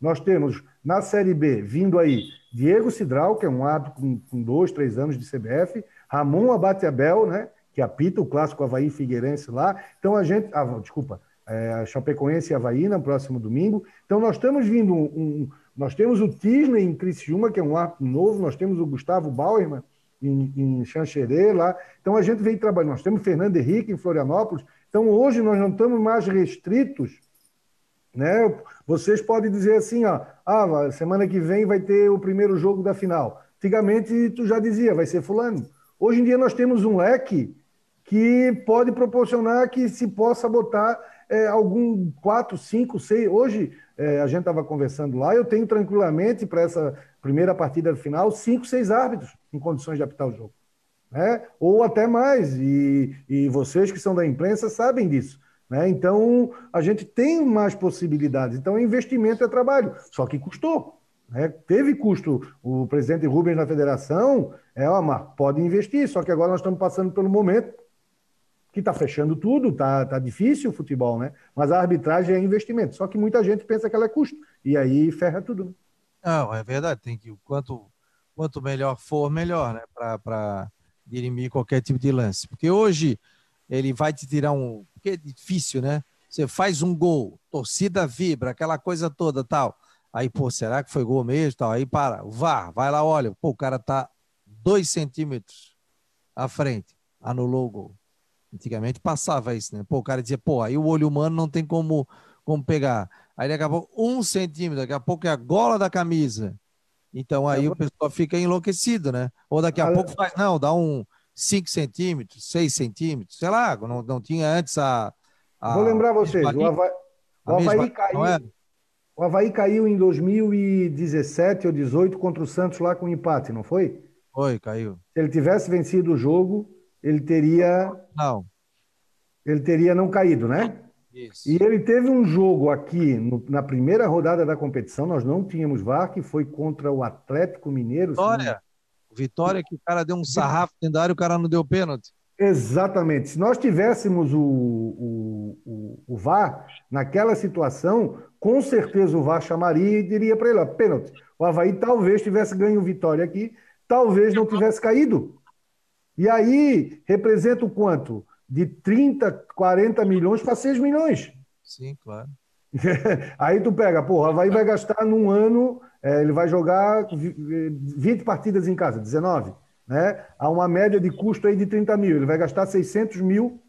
Nós temos na Série B, vindo aí, Diego Cidral, que é um árbitro com, com dois, três anos de CBF, Ramon Abate Abel, né, que apita o clássico Havaí Figueirense lá. Então a gente. Ah, desculpa, é, Chapecoense e Havaí no próximo domingo. Então nós estamos vindo um, um, nós temos o Tisney em Criciúma, que é um árbitro novo, nós temos o Gustavo Bauerman em, em Xanxerê lá. Então a gente vem trabalhando. Nós temos Fernando Henrique em Florianópolis. Então hoje nós não estamos mais restritos. Né? Vocês podem dizer assim, ó, ah, semana que vem vai ter o primeiro jogo da final. Antigamente tu já dizia, vai ser fulano. Hoje em dia nós temos um leque que pode proporcionar que se possa botar é, algum quatro, cinco, seis. Hoje é, a gente estava conversando lá, eu tenho tranquilamente para essa primeira partida final cinco, seis árbitros em condições de apitar o jogo. Né? Ou até mais, e, e vocês que são da imprensa sabem disso. Né? Então, a gente tem mais possibilidades. Então, investimento é trabalho, só que custou. Né? Teve custo. O presidente Rubens na federação, é, ó, pode investir, só que agora nós estamos passando pelo momento que está fechando tudo, está tá difícil o futebol, né? Mas a arbitragem é investimento. Só que muita gente pensa que ela é custo. E aí ferra tudo. Não, é verdade. Tem que, quanto, quanto melhor for, melhor, né? Para dirimir qualquer tipo de lance. Porque hoje ele vai te tirar um. Porque é difícil, né? Você faz um gol, torcida vibra, aquela coisa toda tal. Aí, pô, será que foi gol mesmo? Tal. Aí para, vá, vai lá, olha, pô, o cara tá dois centímetros à frente, anulou o gol. Antigamente passava isso, né? Pô, o cara dizia, pô, aí o olho humano não tem como, como pegar. Aí daqui a pouco, um centímetro, daqui a pouco é a gola da camisa. Então aí o pessoal fica enlouquecido, né? Ou daqui a pouco faz, não, dá um 5 centímetros, 6 centímetros, sei lá, não, não tinha antes a. a Vou lembrar vocês, o Havaí, o Havaí caiu. O Havaí caiu em 2017 ou 2018 contra o Santos lá com empate, não foi? Foi, caiu. Se ele tivesse vencido o jogo, ele teria. Não. Ele teria não caído, né? Isso. E ele teve um jogo aqui no, na primeira rodada da competição, nós não tínhamos VAR, que foi contra o Atlético Mineiro. Vitória. Vitória que o cara deu um sarrafo dentro da área e o cara não deu pênalti. Exatamente. Se nós tivéssemos o, o, o, o, VAR naquela situação, com certeza o VAR chamaria e diria para ele: pênalti. O Havaí talvez tivesse ganho vitória aqui, talvez não tivesse caído. E aí representa o quanto? De 30, 40 milhões para 6 milhões. Sim, claro. aí tu pega, porra, o Havaí vai gastar num ano, é, ele vai jogar 20 partidas em casa, 19, né? Há uma média de custo aí de 30 mil, ele vai gastar 600 mil,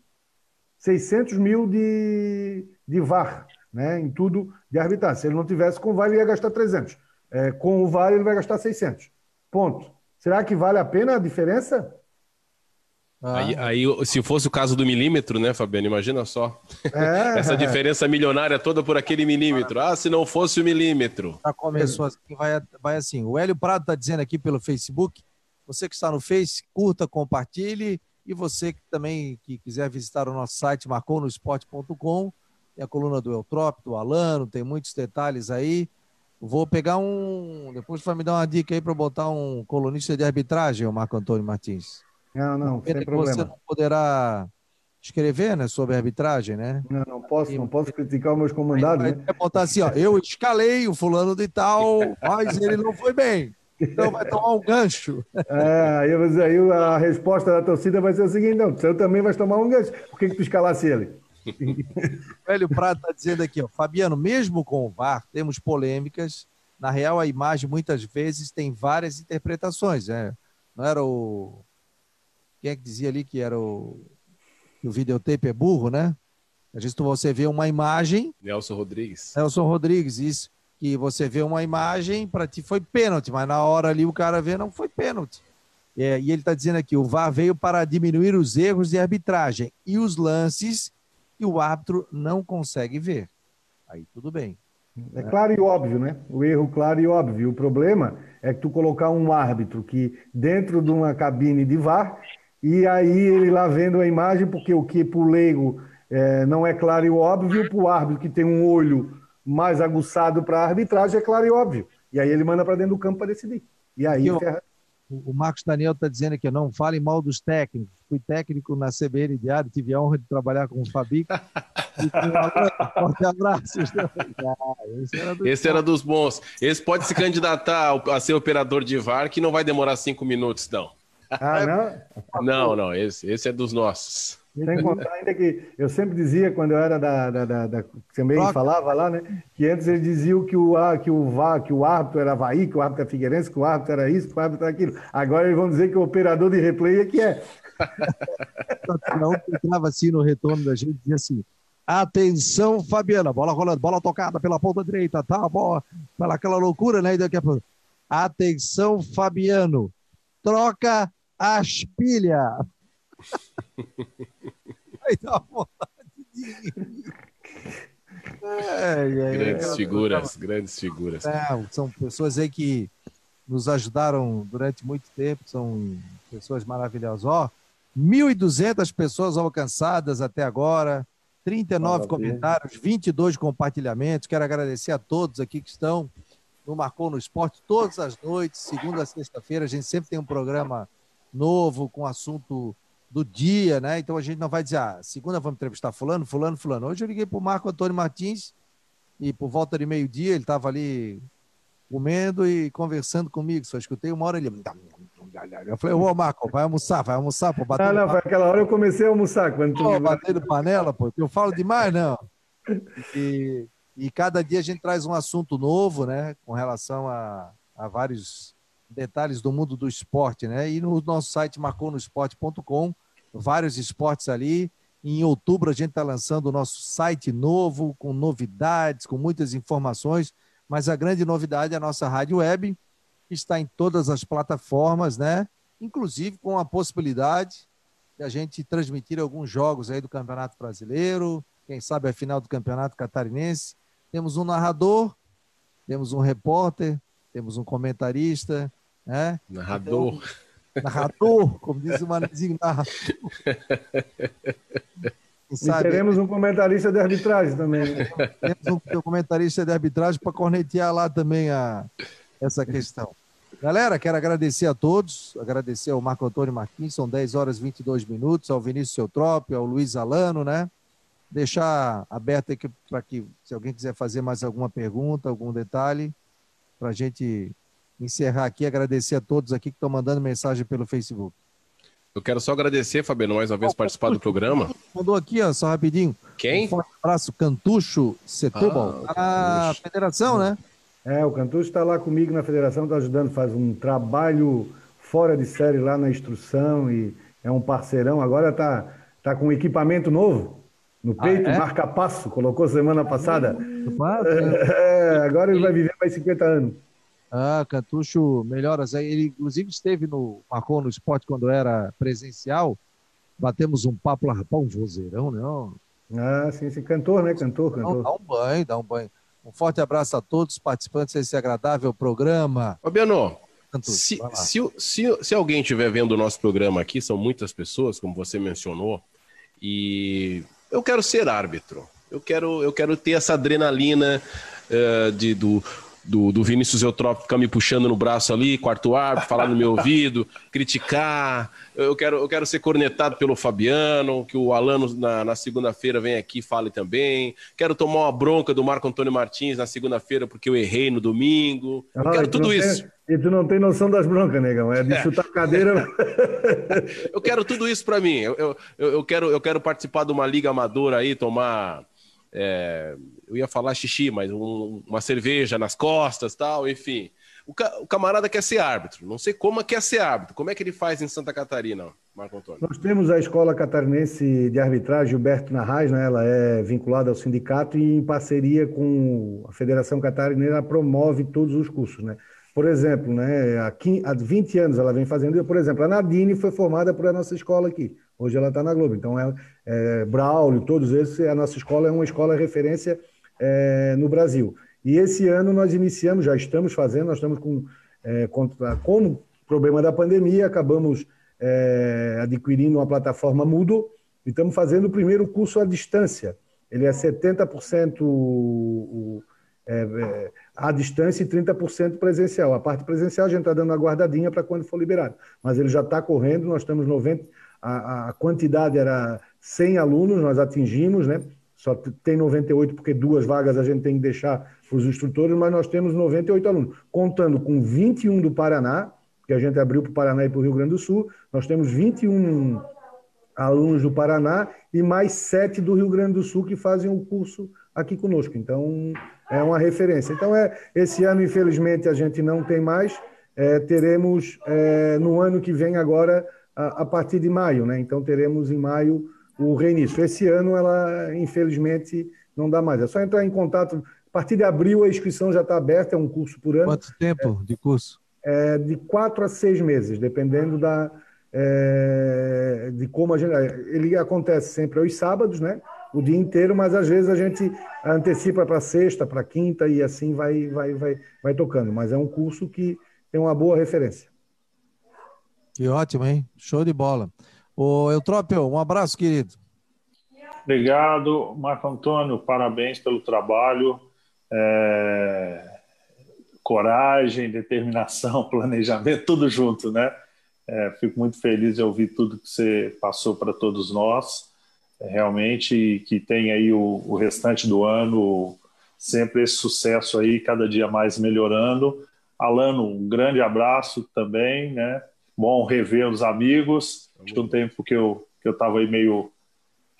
600 mil de, de VAR, né? Em tudo de arbitragem. Se ele não tivesse com o VAR, ele ia gastar 300. É, com o VAR, ele vai gastar 600. Ponto. Será que vale a pena a diferença? Ah. Aí, aí, se fosse o caso do milímetro, né, Fabiano? Imagina só. É. Essa diferença milionária toda por aquele milímetro. Ah, se não fosse o milímetro. Já começou assim, vai, vai assim. O Hélio Prado está dizendo aqui pelo Facebook. Você que está no Face, curta, compartilhe. E você que também que quiser visitar o nosso site, marconosport.com, tem a coluna do Eutrop, do Alano, tem muitos detalhes aí. Vou pegar um. Depois vai me dar uma dica aí para botar um colunista de arbitragem, o Marco Antônio Martins. Não, não, sem problema. Você não poderá escrever né, sobre arbitragem, né? Não, não posso, não posso criticar os meus comandados. Vai, né? botar assim, ó, eu escalei o fulano de tal, mas ele não foi bem. Então vai tomar um gancho. É, aí, aí a resposta da torcida vai ser o seguinte: não, você também vai tomar um gancho. Por que, que tu escalasse ele? o Hélio Prado está dizendo aqui, ó, Fabiano, mesmo com o VAR, temos polêmicas. Na real, a imagem muitas vezes tem várias interpretações. Né? Não era o quem é que dizia ali que era o, que o videotape é burro, né? Às vezes você vê uma imagem. Nelson Rodrigues. Nelson Rodrigues, isso. Que você vê uma imagem, para ti foi pênalti, mas na hora ali o cara vê, não foi pênalti. É, e ele está dizendo aqui: o VAR veio para diminuir os erros de arbitragem e os lances que o árbitro não consegue ver. Aí tudo bem. É claro e óbvio, né? O erro claro e óbvio. O problema é que tu colocar um árbitro que dentro de uma cabine de VAR e aí ele lá vendo a imagem, porque o que para o leigo é, não é claro e óbvio, para o árbitro que tem um olho mais aguçado para a arbitragem é claro e óbvio. E aí ele manda para dentro do campo para decidir. E aí o, o Marcos Daniel está dizendo aqui, não fale mal dos técnicos. Fui técnico na CBN Diário, tive a honra de trabalhar com o Fabico. Forte abraço. Ah, esse, era, dos esse era dos bons. Esse pode se candidatar a ser operador de VAR, que não vai demorar cinco minutos, não. Ah, não? Não, não, esse, esse é dos nossos. Sem contar ainda que eu sempre dizia, quando eu era da. da, da, da também Troca. falava lá, né? Que antes eles diziam que o, ah, que, o, que o árbitro era Havaí, que o árbitro era Figueirense, que o árbitro era isso, que o árbitro era aquilo. Agora eles vão dizer que o operador de replay é que é. Não entrava assim no retorno da gente dizia assim: atenção, Fabiana, bola rolando, bola tocada pela ponta direita, tá? Bola, aquela loucura, né? E daqui a pouco. Atenção, Fabiano, troca as pilhas. Aí dá vontade de É, é, grandes é, figuras, grandes figuras. são pessoas aí que nos ajudaram durante muito tempo, são pessoas maravilhosas. Ó, 1.200 pessoas alcançadas até agora, 39 Maravilha. comentários, 22 compartilhamentos. Quero agradecer a todos aqui que estão no Marcou no Esporte todas as noites, segunda a sexta-feira. A gente sempre tem um programa novo com assunto do dia, né? Então a gente não vai dizer, ah, segunda vamos entrevistar fulano, fulano, fulano. Hoje eu liguei para o Marco Antônio Martins e por volta de meio-dia ele estava ali comendo e conversando comigo. Só escutei uma hora ele. Eu falei, ô Marco, vai almoçar, vai almoçar, pô. Bater não, não, foi aquela hora eu comecei a almoçar. Quando tu... Pô, batendo panela, pô, eu falo demais, não. E, e cada dia a gente traz um assunto novo, né, com relação a, a vários detalhes do mundo do esporte, né? E no nosso site marconosport.com, vários esportes ali. Em outubro a gente está lançando o nosso site novo, com novidades, com muitas informações, mas a grande novidade é a nossa rádio web, que está em todas as plataformas, né? Inclusive com a possibilidade de a gente transmitir alguns jogos aí do Campeonato Brasileiro, quem sabe a final do Campeonato Catarinense. Temos um narrador, temos um repórter, temos um comentarista, né? Narrador. Então, narrador, como diz o Manezinho, narrador. E teremos um comentarista de arbitragem também. Né? Temos um comentarista de arbitragem para cornetear lá também a, essa questão. Galera, quero agradecer a todos, agradecer ao Marco Antônio Martins, são 10 horas e 22 minutos, ao Vinícius Eutrópio, ao Luiz Alano, né? Deixar aberto aqui para que, se alguém quiser fazer mais alguma pergunta, algum detalhe, para a gente encerrar aqui, agradecer a todos aqui que estão mandando mensagem pelo Facebook. Eu quero só agradecer, Fabiano, mais uma vez oh, participar do programa. Mandou aqui, ó, só rapidinho. Quem? Um abraço, Cantucho Setúbal. Ah, a federação, né? É, o Cantucho está lá comigo na federação, está ajudando, faz um trabalho fora de série lá na instrução e é um parceirão. Agora está tá com equipamento novo no ah, peito, ah, é? marca-passo, colocou semana passada. É, agora ele vai viver mais 50 anos. Ah, Cantucho melhoras. Ele, inclusive, esteve no Marcou no Esporte quando era presencial. Batemos um papo lá, rapaz, um vozeirão, né? Ah, sim, sim. Cantor, né? Cantor, cantor. dá um banho, dá um banho. Um forte abraço a todos os participantes desse agradável programa. Fabiano, se, se, se, se, alguém estiver vendo o nosso programa aqui, são muitas pessoas, como você mencionou, e eu quero ser árbitro. Eu quero, eu quero ter essa adrenalina uh, de, do, do, do Vinícius Eutrópico ficar me puxando no braço ali, quarto árbitro, falar no meu ouvido, criticar. Eu quero, eu quero ser cornetado pelo Fabiano, que o Alano na, na segunda-feira vem aqui e fale também. Quero tomar uma bronca do Marco Antônio Martins na segunda-feira porque eu errei no domingo. Eu ah, quero tudo isso. Tem, e tu não tem noção das broncas, negão. É de é. chutar cadeira. eu quero tudo isso para mim. Eu, eu, eu, quero, eu quero participar de uma liga amadora aí, tomar. É, eu ia falar xixi, mas um, uma cerveja nas costas, tal, enfim. O, ca, o, camarada quer ser árbitro. Não sei como é quer ser árbitro. Como é que ele faz em Santa Catarina, Marco Antônio? Nós temos a Escola Catarinense de Arbitragem, Gilberto Narraz, né? ela é vinculada ao sindicato e em parceria com a Federação Catarinense, ela promove todos os cursos, né? Por exemplo, né, há, 15, há 20 anos ela vem fazendo. Por exemplo, a Nadine foi formada por a nossa escola aqui. Hoje ela está na Globo. Então, é, é, Braulio, todos esses, a nossa escola é uma escola referência é, no Brasil. E esse ano nós iniciamos, já estamos fazendo, nós estamos com, é, como problema da pandemia, acabamos é, adquirindo uma plataforma Moodle e estamos fazendo o primeiro curso à distância. Ele é 70% o, é, é, à distância e 30% presencial. A parte presencial a gente está dando uma guardadinha para quando for liberado, mas ele já está correndo, nós estamos 90, a, a quantidade era 100 alunos, nós atingimos, né? Só tem 98 porque duas vagas a gente tem que deixar para os instrutores, mas nós temos 98 alunos, contando com 21 do Paraná, que a gente abriu para o Paraná e para o Rio Grande do Sul, nós temos 21 alunos do Paraná e mais sete do Rio Grande do Sul que fazem o curso aqui conosco. Então, é uma referência. Então, é, esse ano, infelizmente, a gente não tem mais. É, teremos é, no ano que vem agora, a, a partir de maio, né? Então, teremos em maio o reinício. Esse ano ela, infelizmente, não dá mais. É só entrar em contato. A partir de abril a inscrição já está aberta, é um curso por ano. Quanto tempo de curso? É, de quatro a seis meses, dependendo da, é, de como a gente. Ele acontece sempre aos sábados, né? o dia inteiro, mas às vezes a gente antecipa para sexta, para quinta e assim vai, vai, vai, vai tocando. Mas é um curso que tem uma boa referência. Que ótimo, hein? Show de bola. Ô, Eutrópio, um abraço, querido. Obrigado, Marco Antônio, parabéns pelo trabalho. É... Coragem, determinação, planejamento, tudo junto, né? É, fico muito feliz de ouvir tudo que você passou para todos nós. É, realmente que tem aí o, o, restante do ano sempre esse sucesso aí, cada dia mais melhorando. Alano, um grande abraço também, né? Bom rever os amigos. Acho que um tempo que eu que eu estava aí meio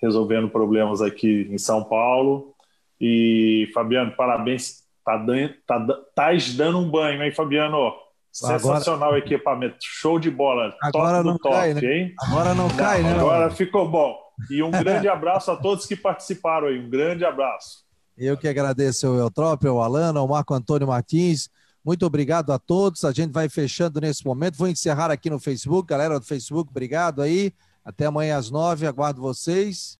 resolvendo problemas aqui em São Paulo. E Fabiano, parabéns. Tá dando, tá, tá dando um banho, hein, Fabiano? Sensacional agora... equipamento, show de bola. Agora top não top, cai, né? hein? Agora não, não cai, né? Agora ficou bom. E um grande abraço a todos que participaram aí. Um grande abraço. Eu que agradeço ao Eutrópio, ao Alano, ao Marco Antônio Martins. Muito obrigado a todos. A gente vai fechando nesse momento. Vou encerrar aqui no Facebook. Galera do Facebook, obrigado aí. Até amanhã às nove. Aguardo vocês.